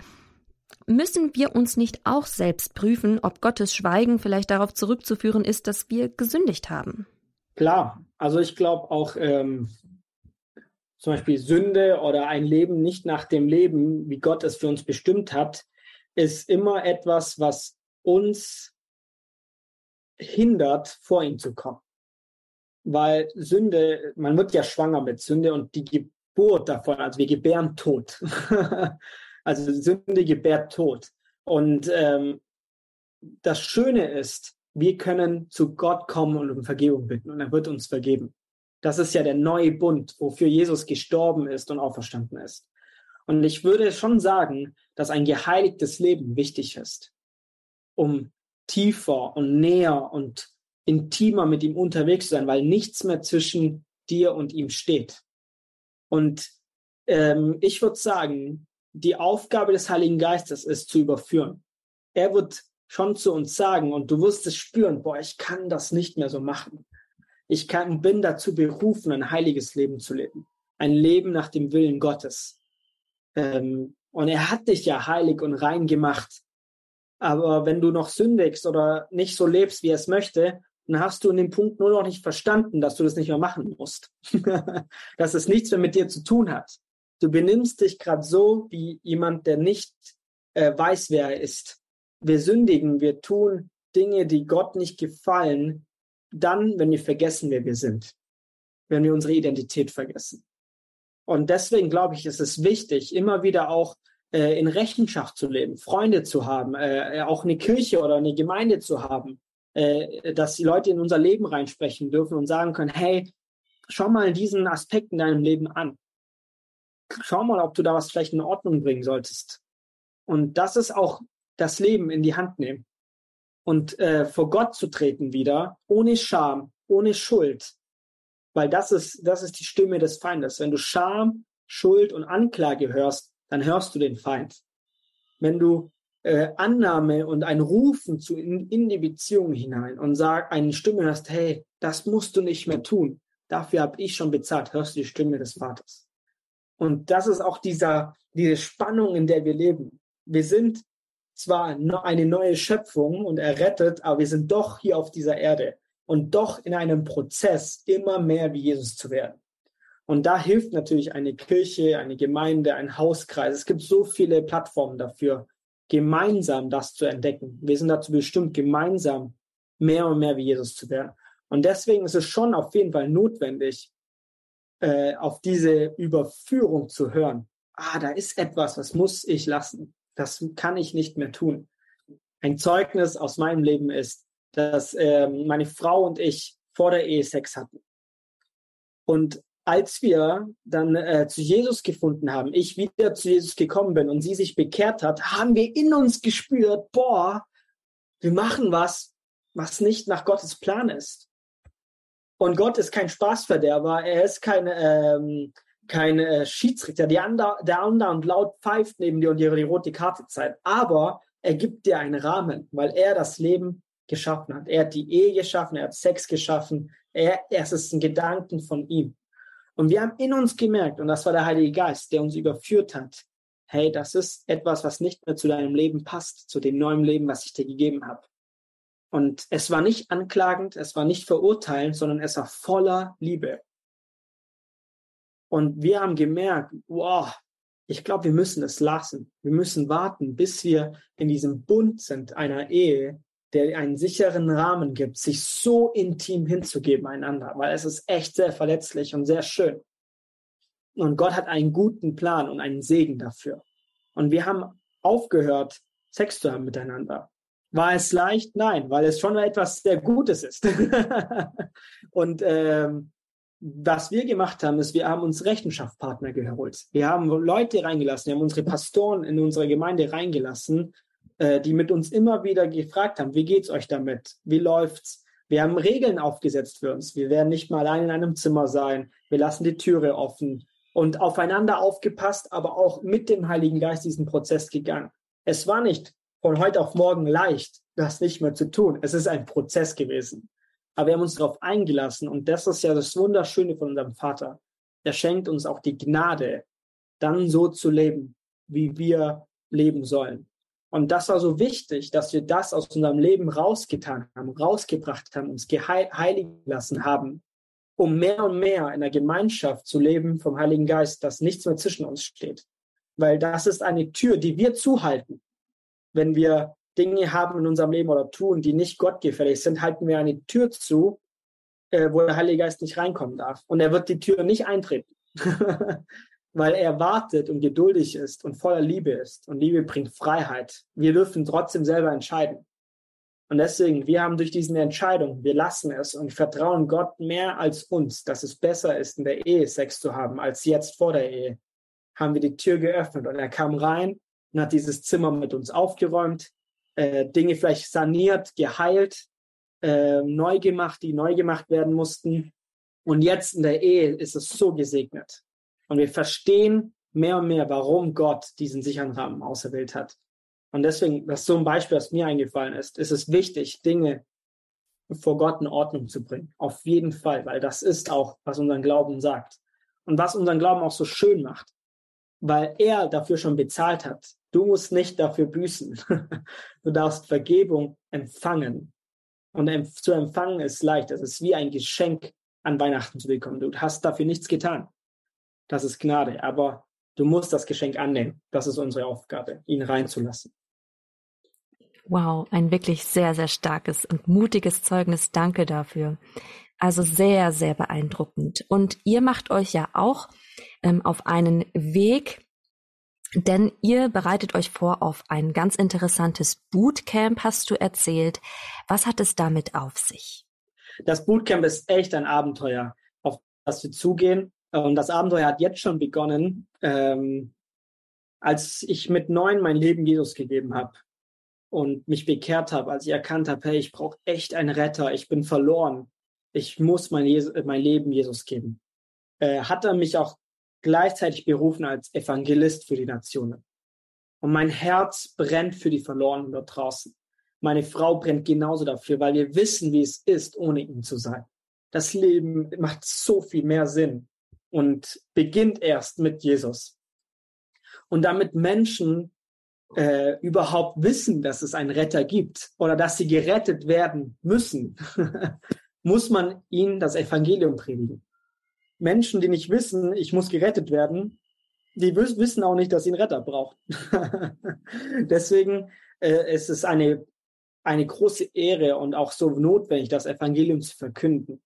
müssen wir uns nicht auch selbst prüfen, ob Gottes Schweigen vielleicht darauf zurückzuführen ist, dass wir gesündigt haben? Klar, also ich glaube auch, ähm, zum Beispiel Sünde oder ein Leben nicht nach dem Leben, wie Gott es für uns bestimmt hat, ist immer etwas, was uns hindert, vor ihm zu kommen. Weil Sünde, man wird ja schwanger mit Sünde und die Geburt davon, also wir gebären Tod. also Sünde gebärt Tod. Und ähm, das Schöne ist, wir können zu Gott kommen und um Vergebung bitten und er wird uns vergeben. Das ist ja der neue Bund, wofür Jesus gestorben ist und auferstanden ist. Und ich würde schon sagen, dass ein geheiligtes Leben wichtig ist, um tiefer und näher und intimer mit ihm unterwegs zu sein, weil nichts mehr zwischen dir und ihm steht. Und ähm, ich würde sagen, die Aufgabe des Heiligen Geistes ist zu überführen. Er wird schon zu uns sagen und du wirst es spüren, boah, ich kann das nicht mehr so machen. Ich kann, bin dazu berufen, ein heiliges Leben zu leben. Ein Leben nach dem Willen Gottes. Ähm, und er hat dich ja heilig und rein gemacht. Aber wenn du noch sündigst oder nicht so lebst, wie er es möchte, dann hast du in dem Punkt nur noch nicht verstanden, dass du das nicht mehr machen musst. dass es nichts mehr mit dir zu tun hat. Du benimmst dich gerade so wie jemand, der nicht äh, weiß, wer er ist. Wir sündigen, wir tun Dinge, die Gott nicht gefallen, dann, wenn wir vergessen, wer wir sind. Wenn wir unsere Identität vergessen. Und deswegen glaube ich, ist es wichtig, immer wieder auch äh, in Rechenschaft zu leben, Freunde zu haben, äh, auch eine Kirche oder eine Gemeinde zu haben, äh, dass die Leute in unser Leben reinsprechen dürfen und sagen können, hey, schau mal diesen Aspekt in deinem Leben an. Schau mal, ob du da was vielleicht in Ordnung bringen solltest. Und das ist auch das Leben in die Hand nehmen und äh, vor Gott zu treten wieder, ohne Scham, ohne Schuld. Weil das ist, das ist die Stimme des Feindes. Wenn du Scham, Schuld und Anklage hörst, dann hörst du den Feind. Wenn du äh, Annahme und ein Rufen zu in, in die Beziehung hinein und sag, eine Stimme hörst, hey, das musst du nicht mehr tun. Dafür habe ich schon bezahlt, hörst du die Stimme des Vaters. Und das ist auch dieser, diese Spannung, in der wir leben. Wir sind zwar eine neue Schöpfung und errettet, aber wir sind doch hier auf dieser Erde und doch in einem Prozess immer mehr wie Jesus zu werden. Und da hilft natürlich eine Kirche, eine Gemeinde, ein Hauskreis. Es gibt so viele Plattformen dafür, gemeinsam das zu entdecken. Wir sind dazu bestimmt, gemeinsam mehr und mehr wie Jesus zu werden. Und deswegen ist es schon auf jeden Fall notwendig, äh, auf diese Überführung zu hören. Ah, da ist etwas, was muss ich lassen. Das kann ich nicht mehr tun. Ein Zeugnis aus meinem Leben ist, dass äh, meine Frau und ich vor der Ehe Sex hatten. Und als wir dann äh, zu Jesus gefunden haben, ich wieder zu Jesus gekommen bin und sie sich bekehrt hat, haben wir in uns gespürt, boah, wir machen was, was nicht nach Gottes Plan ist. Und Gott ist kein Spaßverderber, er ist kein, ähm, kein äh, Schiedsrichter, der und laut pfeift neben dir und dir die rote Karte zeigt. Aber er gibt dir einen Rahmen, weil er das Leben geschaffen hat. Er hat die Ehe geschaffen, er hat Sex geschaffen. Er, es ist ein Gedanken von ihm. Und wir haben in uns gemerkt, und das war der Heilige Geist, der uns überführt hat, hey, das ist etwas, was nicht mehr zu deinem Leben passt, zu dem neuen Leben, was ich dir gegeben habe. Und es war nicht anklagend, es war nicht verurteilend, sondern es war voller Liebe. Und wir haben gemerkt, wow, ich glaube, wir müssen es lassen. Wir müssen warten, bis wir in diesem Bund sind einer Ehe, der einen sicheren Rahmen gibt, sich so intim hinzugeben einander, weil es ist echt sehr verletzlich und sehr schön. Und Gott hat einen guten Plan und einen Segen dafür. Und wir haben aufgehört, Sex zu haben miteinander. War es leicht? Nein, weil es schon etwas sehr Gutes ist. und ähm, was wir gemacht haben, ist, wir haben uns Rechenschaftspartner geholt. Wir haben Leute reingelassen, wir haben unsere Pastoren in unsere Gemeinde reingelassen, äh, die mit uns immer wieder gefragt haben, wie geht's euch damit? Wie läuft's? Wir haben Regeln aufgesetzt für uns. Wir werden nicht mal allein in einem Zimmer sein. Wir lassen die Türe offen und aufeinander aufgepasst, aber auch mit dem Heiligen Geist diesen Prozess gegangen. Es war nicht von heute auf morgen leicht, das nicht mehr zu tun. Es ist ein Prozess gewesen. Aber wir haben uns darauf eingelassen und das ist ja das Wunderschöne von unserem Vater. Er schenkt uns auch die Gnade, dann so zu leben, wie wir leben sollen. Und das war so wichtig, dass wir das aus unserem Leben rausgetan haben, rausgebracht haben, uns geheiligen lassen haben, um mehr und mehr in der Gemeinschaft zu leben vom Heiligen Geist, dass nichts mehr zwischen uns steht. Weil das ist eine Tür, die wir zuhalten wenn wir Dinge haben in unserem Leben oder tun, die nicht gottgefällig sind, halten wir eine Tür zu, äh, wo der Heilige Geist nicht reinkommen darf. Und er wird die Tür nicht eintreten, weil er wartet und geduldig ist und voller Liebe ist. Und Liebe bringt Freiheit. Wir dürfen trotzdem selber entscheiden. Und deswegen, wir haben durch diese Entscheidung, wir lassen es und vertrauen Gott mehr als uns, dass es besser ist, in der Ehe Sex zu haben, als jetzt vor der Ehe, haben wir die Tür geöffnet und er kam rein und hat dieses Zimmer mit uns aufgeräumt, äh, Dinge vielleicht saniert, geheilt, äh, neu gemacht, die neu gemacht werden mussten. Und jetzt in der Ehe ist es so gesegnet. Und wir verstehen, mehr und mehr, warum Gott diesen sicheren Rahmen auserwählt hat. Und deswegen, das ist so ein Beispiel, das mir eingefallen ist, ist es wichtig, Dinge vor Gott in Ordnung zu bringen. Auf jeden Fall, weil das ist auch, was unseren Glauben sagt. Und was unseren Glauben auch so schön macht, weil er dafür schon bezahlt hat. Du musst nicht dafür büßen. Du darfst Vergebung empfangen. Und zu empfangen ist leicht. Es ist wie ein Geschenk an Weihnachten zu bekommen. Du hast dafür nichts getan. Das ist Gnade. Aber du musst das Geschenk annehmen. Das ist unsere Aufgabe, ihn reinzulassen. Wow, ein wirklich sehr, sehr starkes und mutiges Zeugnis. Danke dafür. Also sehr, sehr beeindruckend. Und ihr macht euch ja auch ähm, auf einen Weg, denn ihr bereitet euch vor auf ein ganz interessantes Bootcamp, hast du erzählt. Was hat es damit auf sich? Das Bootcamp ist echt ein Abenteuer, auf das wir zugehen. Und das Abenteuer hat jetzt schon begonnen, ähm, als ich mit neun mein Leben Jesus gegeben habe und mich bekehrt habe, als ich erkannt habe, hey, ich brauche echt einen Retter, ich bin verloren, ich muss mein, Jesu, mein Leben Jesus geben, äh, hat er mich auch gleichzeitig berufen als Evangelist für die Nationen. Und mein Herz brennt für die Verlorenen dort draußen. Meine Frau brennt genauso dafür, weil wir wissen, wie es ist, ohne ihn zu sein. Das Leben macht so viel mehr Sinn und beginnt erst mit Jesus. Und damit Menschen äh, überhaupt wissen, dass es einen Retter gibt oder dass sie gerettet werden müssen, muss man ihnen das Evangelium predigen. Menschen, die nicht wissen, ich muss gerettet werden, die wissen auch nicht, dass sie einen Retter braucht. Deswegen äh, ist es eine, eine große Ehre und auch so notwendig, das Evangelium zu verkünden.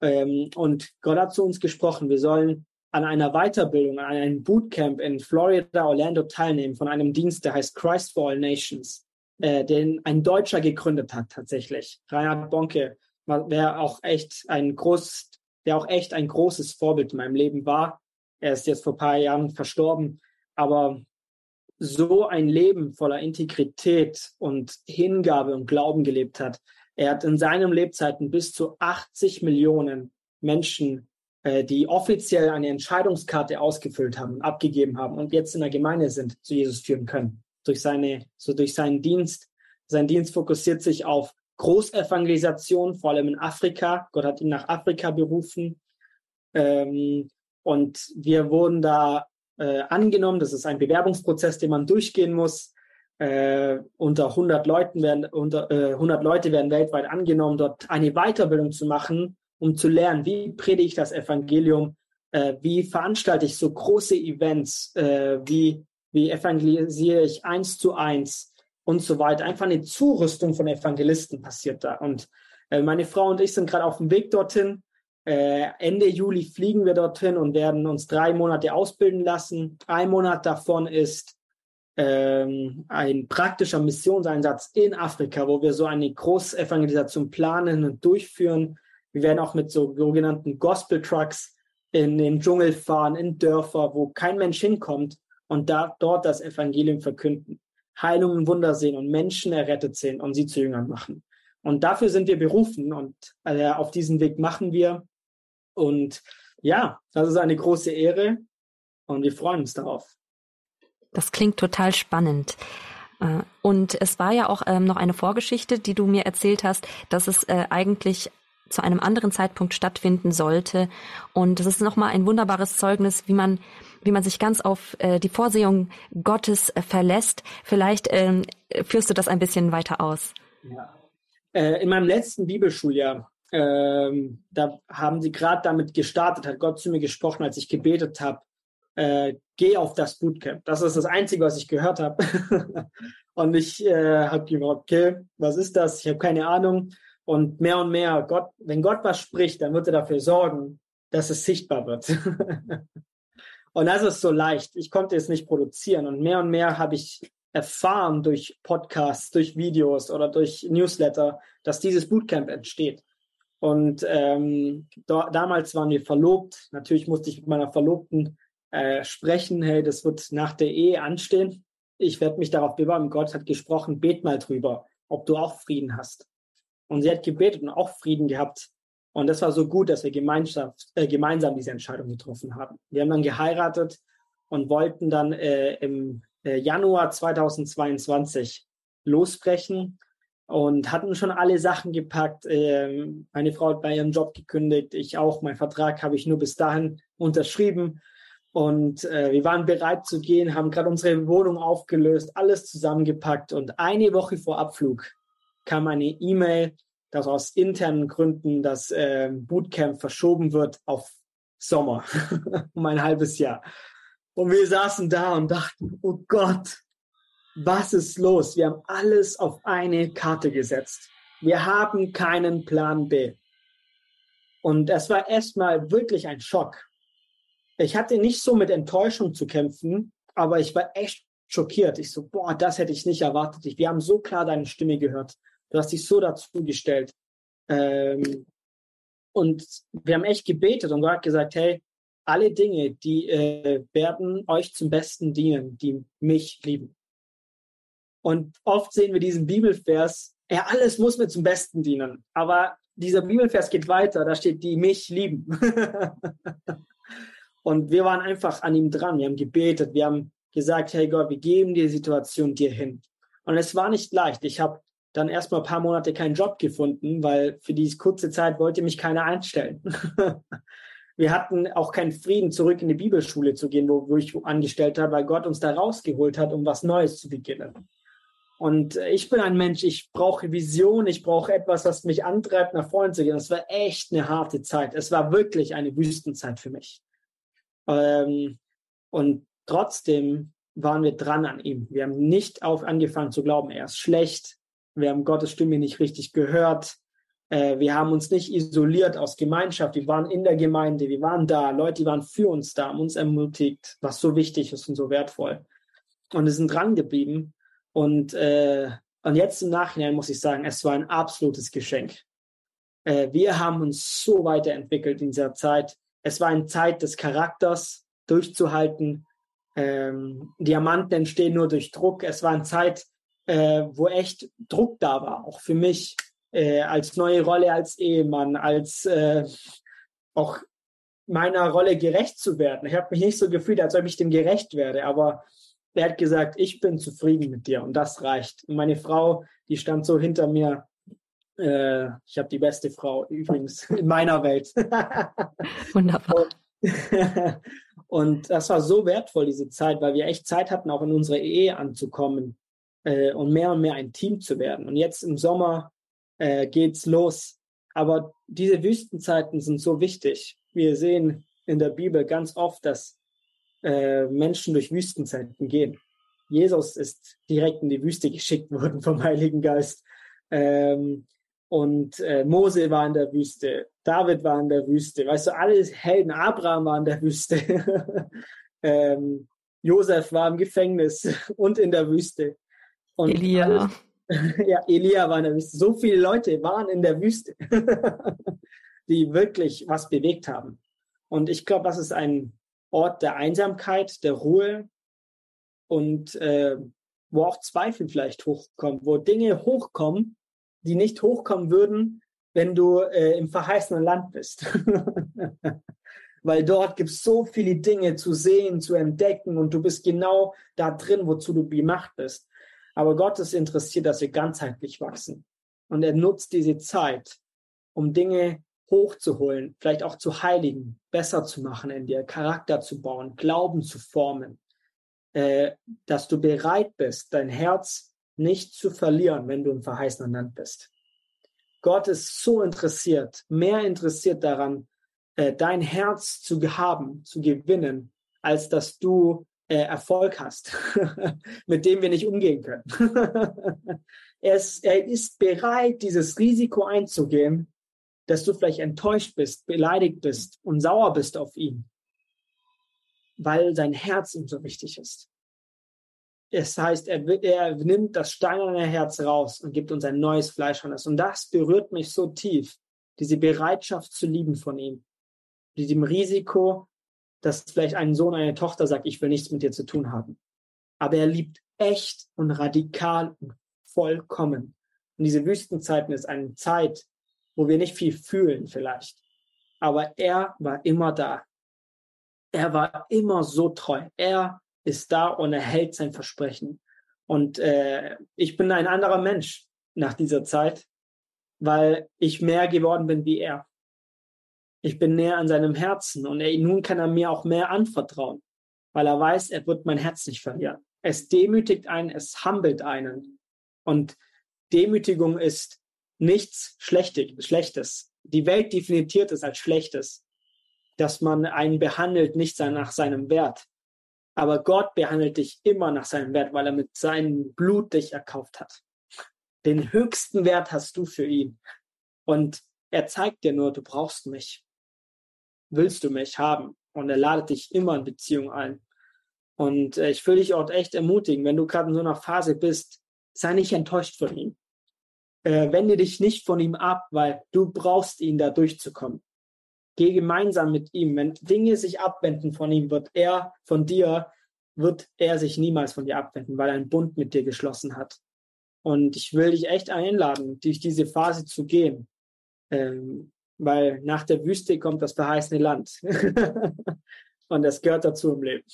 Ähm, und Gott hat zu uns gesprochen, wir sollen an einer Weiterbildung, an einem Bootcamp in Florida, Orlando teilnehmen von einem Dienst, der heißt Christ for All Nations, äh, den ein Deutscher gegründet hat tatsächlich. Reinhard Bonke, der auch echt ein groß, der auch echt ein großes Vorbild in meinem Leben war. Er ist jetzt vor paar Jahren verstorben, aber so ein Leben voller Integrität und Hingabe und Glauben gelebt hat. Er hat in seinem Lebzeiten bis zu 80 Millionen Menschen äh, die offiziell eine Entscheidungskarte ausgefüllt haben abgegeben haben und jetzt in der Gemeinde sind, zu Jesus führen können. Durch seine, so durch seinen Dienst. Sein Dienst fokussiert sich auf Großevangelisation, vor allem in Afrika. Gott hat ihn nach Afrika berufen. Ähm, und wir wurden da äh, angenommen. Das ist ein Bewerbungsprozess, den man durchgehen muss. Äh, unter 100 Leuten werden, unter äh, 100 Leute werden weltweit angenommen, dort eine Weiterbildung zu machen um zu lernen, wie predige ich das Evangelium, äh, wie veranstalte ich so große Events, äh, wie, wie evangelisiere ich eins zu eins und so weiter. Einfach eine Zurüstung von Evangelisten passiert da. Und äh, meine Frau und ich sind gerade auf dem Weg dorthin. Äh, Ende Juli fliegen wir dorthin und werden uns drei Monate ausbilden lassen. Ein Monat davon ist ähm, ein praktischer Missionseinsatz in Afrika, wo wir so eine Großevangelisation planen und durchführen wir werden auch mit so sogenannten Gospel Trucks in den Dschungel fahren, in Dörfer, wo kein Mensch hinkommt und da, dort das Evangelium verkünden, Heilungen, Wunder sehen und Menschen errettet sehen und sie zu Jüngern machen. Und dafür sind wir berufen und äh, auf diesen Weg machen wir. Und ja, das ist eine große Ehre und wir freuen uns darauf. Das klingt total spannend. Äh, und es war ja auch ähm, noch eine Vorgeschichte, die du mir erzählt hast, dass es äh, eigentlich zu einem anderen Zeitpunkt stattfinden sollte. Und das ist nochmal ein wunderbares Zeugnis, wie man, wie man sich ganz auf äh, die Vorsehung Gottes verlässt. Vielleicht ähm, führst du das ein bisschen weiter aus. Ja. In meinem letzten Bibelschuljahr, ähm, da haben sie gerade damit gestartet, hat Gott zu mir gesprochen, als ich gebetet habe, geh auf das Bootcamp. Das ist das Einzige, was ich gehört habe. und ich äh, habe gedacht, okay, was ist das? Ich habe keine Ahnung. Und mehr und mehr, Gott, wenn Gott was spricht, dann wird er dafür sorgen, dass es sichtbar wird. und das ist so leicht. Ich konnte es nicht produzieren. Und mehr und mehr habe ich erfahren durch Podcasts, durch Videos oder durch Newsletter, dass dieses Bootcamp entsteht. Und ähm, da, damals waren wir verlobt. Natürlich musste ich mit meiner Verlobten äh, sprechen. Hey, das wird nach der Ehe anstehen. Ich werde mich darauf bewerben. Gott hat gesprochen, bet mal drüber, ob du auch Frieden hast. Und sie hat gebetet und auch Frieden gehabt. Und das war so gut, dass wir äh, gemeinsam diese Entscheidung getroffen haben. Wir haben dann geheiratet und wollten dann äh, im äh, Januar 2022 losbrechen und hatten schon alle Sachen gepackt. Ähm, meine Frau hat bei ihrem Job gekündigt, ich auch. Mein Vertrag habe ich nur bis dahin unterschrieben. Und äh, wir waren bereit zu gehen, haben gerade unsere Wohnung aufgelöst, alles zusammengepackt. Und eine Woche vor Abflug kam eine E-Mail, dass aus internen Gründen das äh, Bootcamp verschoben wird auf Sommer, um ein halbes Jahr. Und wir saßen da und dachten, oh Gott, was ist los? Wir haben alles auf eine Karte gesetzt. Wir haben keinen Plan B. Und es war erstmal wirklich ein Schock. Ich hatte nicht so mit Enttäuschung zu kämpfen, aber ich war echt schockiert. Ich so, boah, das hätte ich nicht erwartet. wir haben so klar deine Stimme gehört. Du hast dich so dazu gestellt. Ähm, und wir haben echt gebetet und Gott gesagt, hey, alle Dinge, die äh, werden euch zum Besten dienen, die mich lieben. Und oft sehen wir diesen Bibelvers, ja, alles muss mir zum Besten dienen. Aber dieser Bibelvers geht weiter, da steht, die mich lieben. und wir waren einfach an ihm dran, wir haben gebetet, wir haben gesagt, hey Gott, wir geben die Situation dir hin. Und es war nicht leicht. Ich habe dann erstmal ein paar Monate keinen Job gefunden, weil für diese kurze Zeit wollte mich keiner einstellen. wir hatten auch keinen Frieden, zurück in die Bibelschule zu gehen, wo, wo ich angestellt habe, weil Gott uns da rausgeholt hat, um was Neues zu beginnen. Und ich bin ein Mensch, ich brauche Vision, ich brauche etwas, was mich antreibt, nach vorne zu gehen. Es war echt eine harte Zeit. Es war wirklich eine Wüstenzeit für mich. Ähm, und trotzdem waren wir dran an ihm. Wir haben nicht auf angefangen zu glauben, er ist schlecht. Wir haben Gottes Stimme nicht richtig gehört. Äh, wir haben uns nicht isoliert aus Gemeinschaft. Wir waren in der Gemeinde, wir waren da. Leute, die waren für uns da, haben uns ermutigt, was so wichtig ist und so wertvoll. Und wir sind dran geblieben. Und, äh, und jetzt im Nachhinein muss ich sagen, es war ein absolutes Geschenk. Äh, wir haben uns so weiterentwickelt in dieser Zeit. Es war eine Zeit des Charakters, durchzuhalten. Ähm, Diamanten entstehen nur durch Druck. Es war eine Zeit, äh, wo echt Druck da war, auch für mich äh, als neue Rolle als Ehemann, als äh, auch meiner Rolle gerecht zu werden. Ich habe mich nicht so gefühlt, als ob ich dem gerecht werde, aber er hat gesagt, ich bin zufrieden mit dir und das reicht. Und meine Frau, die stand so hinter mir. Äh, ich habe die beste Frau übrigens in meiner Welt. Wunderbar. Und, das war so wertvoll, diese Zeit, weil wir echt Zeit hatten, auch in unsere Ehe anzukommen äh, und mehr und mehr ein Team zu werden. Und jetzt im Sommer äh, geht's los. Aber diese Wüstenzeiten sind so wichtig. Wir sehen in der Bibel ganz oft, dass äh, Menschen durch Wüstenzeiten gehen. Jesus ist direkt in die Wüste geschickt worden vom Heiligen Geist. Ähm, und äh, Mose war in der Wüste, David war in der Wüste, weißt du, alle Helden, Abraham war in der Wüste, ähm, Josef war im Gefängnis und in der Wüste. Und Elia. Alles, ja, Elia war in der Wüste. So viele Leute waren in der Wüste, die wirklich was bewegt haben. Und ich glaube, das ist ein Ort der Einsamkeit, der Ruhe und äh, wo auch Zweifel vielleicht hochkommen, wo Dinge hochkommen, die nicht hochkommen würden, wenn du äh, im verheißenen Land bist. Weil dort gibt es so viele Dinge zu sehen, zu entdecken und du bist genau da drin, wozu du gemacht bist. Aber Gott ist interessiert, dass wir ganzheitlich wachsen. Und er nutzt diese Zeit, um Dinge hochzuholen, vielleicht auch zu heiligen, besser zu machen in dir, Charakter zu bauen, Glauben zu formen, äh, dass du bereit bist, dein Herz nicht zu verlieren, wenn du im verheißenen Land bist. Gott ist so interessiert, mehr interessiert daran, äh, dein Herz zu haben, zu gewinnen, als dass du äh, Erfolg hast, mit dem wir nicht umgehen können. er, ist, er ist bereit, dieses Risiko einzugehen, dass du vielleicht enttäuscht bist, beleidigt bist und sauer bist auf ihn, weil sein Herz ihm so wichtig ist. Es heißt, er, er nimmt das steinerne Herz raus und gibt uns ein neues Fleisch an. Und das berührt mich so tief, diese Bereitschaft zu lieben von ihm, diesem Risiko, dass vielleicht ein Sohn, eine Tochter sagt, ich will nichts mit dir zu tun haben. Aber er liebt echt und radikal und vollkommen. Und diese Wüstenzeiten ist eine Zeit, wo wir nicht viel fühlen vielleicht. Aber er war immer da. er war immer so treu. Er ist da und er hält sein Versprechen. Und äh, ich bin ein anderer Mensch nach dieser Zeit, weil ich mehr geworden bin wie er. Ich bin näher an seinem Herzen und er, nun kann er mir auch mehr anvertrauen, weil er weiß, er wird mein Herz nicht verlieren. Es demütigt einen, es humbelt einen. Und Demütigung ist nichts Schlechtes. Die Welt definiert es als Schlechtes, dass man einen behandelt, nicht nach seinem Wert. Aber Gott behandelt dich immer nach seinem Wert, weil er mit seinem Blut dich erkauft hat. Den höchsten Wert hast du für ihn. Und er zeigt dir nur, du brauchst mich. Willst du mich haben? Und er ladet dich immer in Beziehung ein. Und äh, ich will dich auch echt ermutigen, wenn du gerade in so einer Phase bist, sei nicht enttäuscht von ihm. Äh, wende dich nicht von ihm ab, weil du brauchst ihn, da durchzukommen. Geh gemeinsam mit ihm. Wenn Dinge sich abwenden von ihm, wird er von dir, wird er sich niemals von dir abwenden, weil er einen Bund mit dir geschlossen hat. Und ich will dich echt einladen, durch diese Phase zu gehen. Ähm, weil nach der Wüste kommt das verheißene Land. Und das gehört dazu im Leben.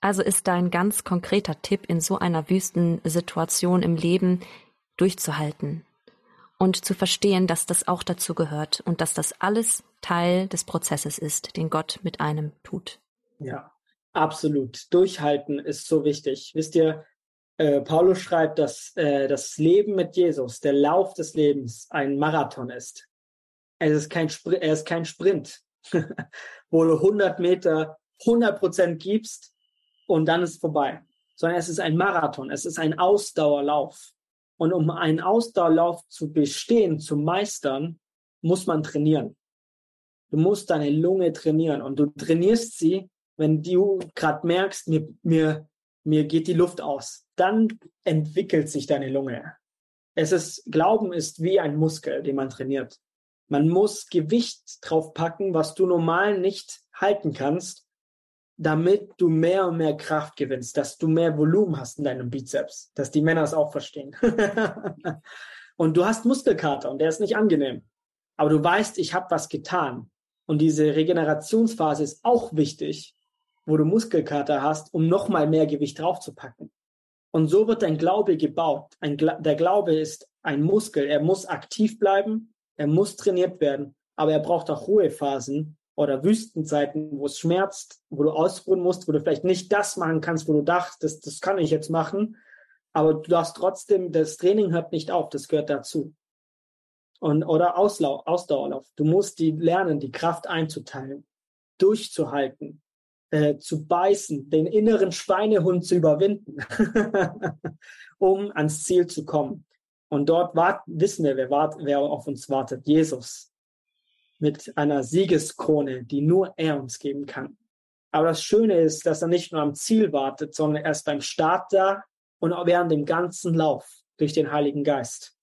Also ist dein ganz konkreter Tipp in so einer Wüstensituation im Leben durchzuhalten und zu verstehen, dass das auch dazu gehört und dass das alles Teil des Prozesses ist, den Gott mit einem tut. Ja, absolut. Durchhalten ist so wichtig. Wisst ihr, äh, Paulus schreibt, dass äh, das Leben mit Jesus, der Lauf des Lebens, ein Marathon ist. Es ist kein, Spr er ist kein Sprint, wo du 100 Meter 100 Prozent gibst und dann ist vorbei, sondern es ist ein Marathon, es ist ein Ausdauerlauf. Und um einen Ausdauerlauf zu bestehen, zu meistern, muss man trainieren. Du musst deine Lunge trainieren und du trainierst sie, wenn du gerade merkst, mir, mir, mir geht die Luft aus. Dann entwickelt sich deine Lunge. Es ist, Glauben ist wie ein Muskel, den man trainiert. Man muss Gewicht draufpacken, was du normal nicht halten kannst, damit du mehr und mehr Kraft gewinnst, dass du mehr Volumen hast in deinem Bizeps, dass die Männer es auch verstehen. und du hast Muskelkater und der ist nicht angenehm. Aber du weißt, ich habe was getan. Und diese Regenerationsphase ist auch wichtig, wo du Muskelkater hast, um nochmal mehr Gewicht draufzupacken. Und so wird dein Glaube gebaut. Ein, der Glaube ist ein Muskel. Er muss aktiv bleiben, er muss trainiert werden, aber er braucht auch Ruhephasen, oder Wüstenzeiten, wo es schmerzt, wo du ausruhen musst, wo du vielleicht nicht das machen kannst, wo du dachtest, das kann ich jetzt machen, aber du darfst trotzdem, das Training hört nicht auf, das gehört dazu. Und, oder Auslau Ausdauerlauf. Du musst die lernen, die Kraft einzuteilen, durchzuhalten, äh, zu beißen, den inneren Schweinehund zu überwinden, um ans Ziel zu kommen. Und dort warten, wissen wir, wer, wart, wer auf uns wartet. Jesus mit einer Siegeskrone, die nur er uns geben kann. Aber das Schöne ist, dass er nicht nur am Ziel wartet, sondern erst beim Start da und auch während dem ganzen Lauf durch den Heiligen Geist.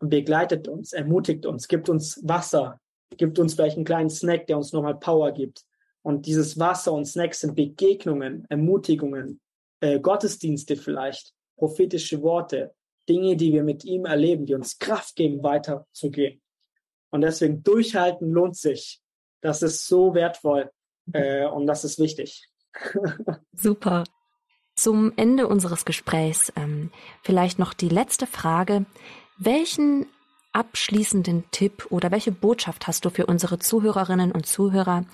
Und begleitet uns, ermutigt uns, gibt uns Wasser, gibt uns vielleicht einen kleinen Snack, der uns nochmal Power gibt. Und dieses Wasser und Snacks sind Begegnungen, Ermutigungen, äh, Gottesdienste vielleicht, prophetische Worte, Dinge, die wir mit ihm erleben, die uns Kraft geben, weiterzugehen. Und deswegen durchhalten lohnt sich. Das ist so wertvoll äh, und das ist wichtig. Super. Zum Ende unseres Gesprächs ähm, vielleicht noch die letzte Frage. Welchen abschließenden Tipp oder welche Botschaft hast du für unsere Zuhörerinnen und Zuhörer,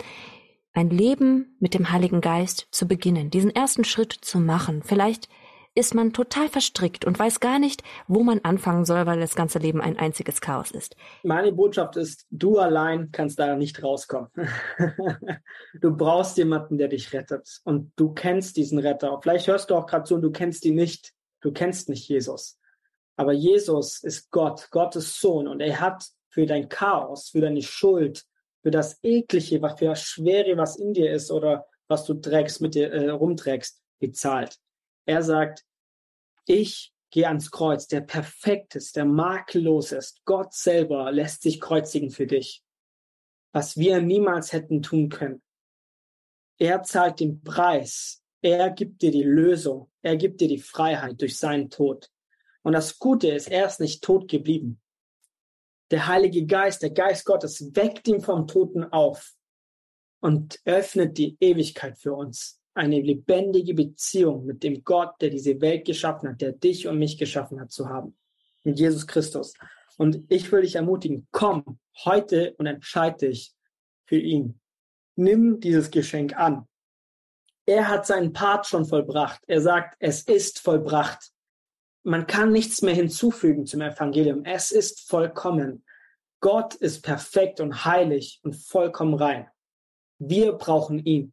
ein Leben mit dem Heiligen Geist zu beginnen, diesen ersten Schritt zu machen? Vielleicht ist man total verstrickt und weiß gar nicht, wo man anfangen soll, weil das ganze Leben ein einziges Chaos ist. Meine Botschaft ist, du allein kannst da nicht rauskommen. du brauchst jemanden, der dich rettet. Und du kennst diesen Retter. Vielleicht hörst du auch gerade zu und du kennst ihn nicht. Du kennst nicht Jesus. Aber Jesus ist Gott, Gottes Sohn. Und er hat für dein Chaos, für deine Schuld, für das Eklige, für das Schwere, was in dir ist oder was du trägst, mit dir äh, rumträgst, bezahlt. Er sagt, ich gehe ans Kreuz, der perfekt ist, der makellos ist. Gott selber lässt sich kreuzigen für dich, was wir niemals hätten tun können. Er zahlt den Preis. Er gibt dir die Lösung. Er gibt dir die Freiheit durch seinen Tod. Und das Gute ist, er ist nicht tot geblieben. Der Heilige Geist, der Geist Gottes weckt ihn vom Toten auf. und öffnet die Ewigkeit für uns. Eine lebendige Beziehung mit dem Gott, der diese Welt geschaffen hat, der dich und mich geschaffen hat, zu haben. Mit Jesus Christus. Und ich will dich ermutigen, komm heute und entscheide dich für ihn. Nimm dieses Geschenk an. Er hat seinen Part schon vollbracht. Er sagt, es ist vollbracht. Man kann nichts mehr hinzufügen zum Evangelium. Es ist vollkommen. Gott ist perfekt und heilig und vollkommen rein. Wir brauchen ihn.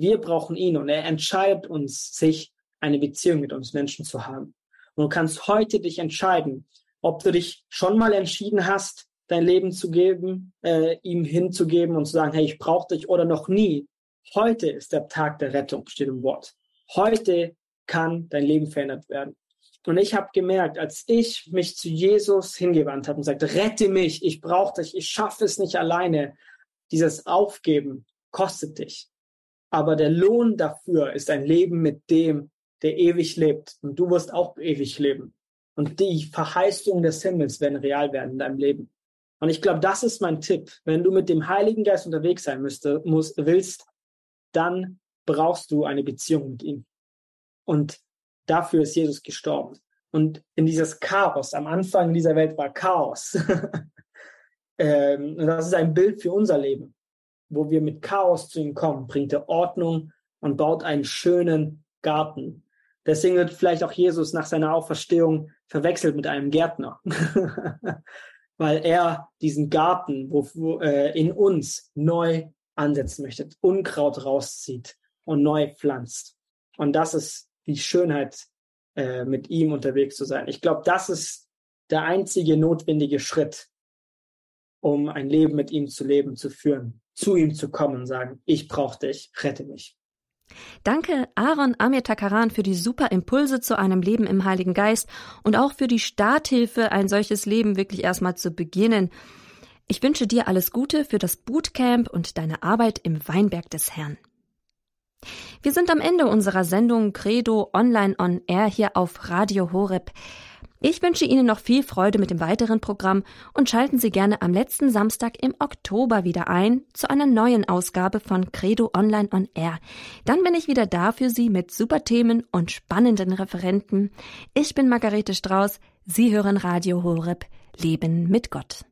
Wir brauchen ihn und er entscheidet uns, sich eine Beziehung mit uns Menschen zu haben. Und du kannst heute dich entscheiden, ob du dich schon mal entschieden hast, dein Leben zu geben, äh, ihm hinzugeben und zu sagen, hey, ich brauche dich oder noch nie. Heute ist der Tag der Rettung, steht im Wort. Heute kann dein Leben verändert werden. Und ich habe gemerkt, als ich mich zu Jesus hingewandt habe und sagte, rette mich, ich brauche dich, ich schaffe es nicht alleine. Dieses Aufgeben kostet dich. Aber der Lohn dafür ist ein Leben mit dem, der ewig lebt. Und du wirst auch ewig leben. Und die Verheißungen des Himmels werden real werden in deinem Leben. Und ich glaube, das ist mein Tipp. Wenn du mit dem Heiligen Geist unterwegs sein müsste, musst, willst, dann brauchst du eine Beziehung mit ihm. Und dafür ist Jesus gestorben. Und in dieses Chaos, am Anfang dieser Welt war Chaos. ähm, das ist ein Bild für unser Leben. Wo wir mit Chaos zu ihm kommen, bringt er Ordnung und baut einen schönen Garten. Deswegen wird vielleicht auch Jesus nach seiner Auferstehung verwechselt mit einem Gärtner. Weil er diesen Garten wo, wo, äh, in uns neu ansetzen möchte, Unkraut rauszieht und neu pflanzt. Und das ist die Schönheit, äh, mit ihm unterwegs zu sein. Ich glaube, das ist der einzige notwendige Schritt, um ein Leben mit ihm zu leben, zu führen, zu ihm zu kommen und sagen, ich brauche dich, rette mich. Danke Aaron Amir Takaran für die super Impulse zu einem Leben im Heiligen Geist und auch für die Starthilfe, ein solches Leben wirklich erstmal zu beginnen. Ich wünsche dir alles Gute für das Bootcamp und deine Arbeit im Weinberg des Herrn. Wir sind am Ende unserer Sendung Credo Online on Air hier auf Radio Horeb. Ich wünsche Ihnen noch viel Freude mit dem weiteren Programm und schalten Sie gerne am letzten Samstag im Oktober wieder ein zu einer neuen Ausgabe von Credo Online on Air. Dann bin ich wieder da für Sie mit super Themen und spannenden Referenten. Ich bin Margarete Strauß. Sie hören Radio Horeb. Leben mit Gott.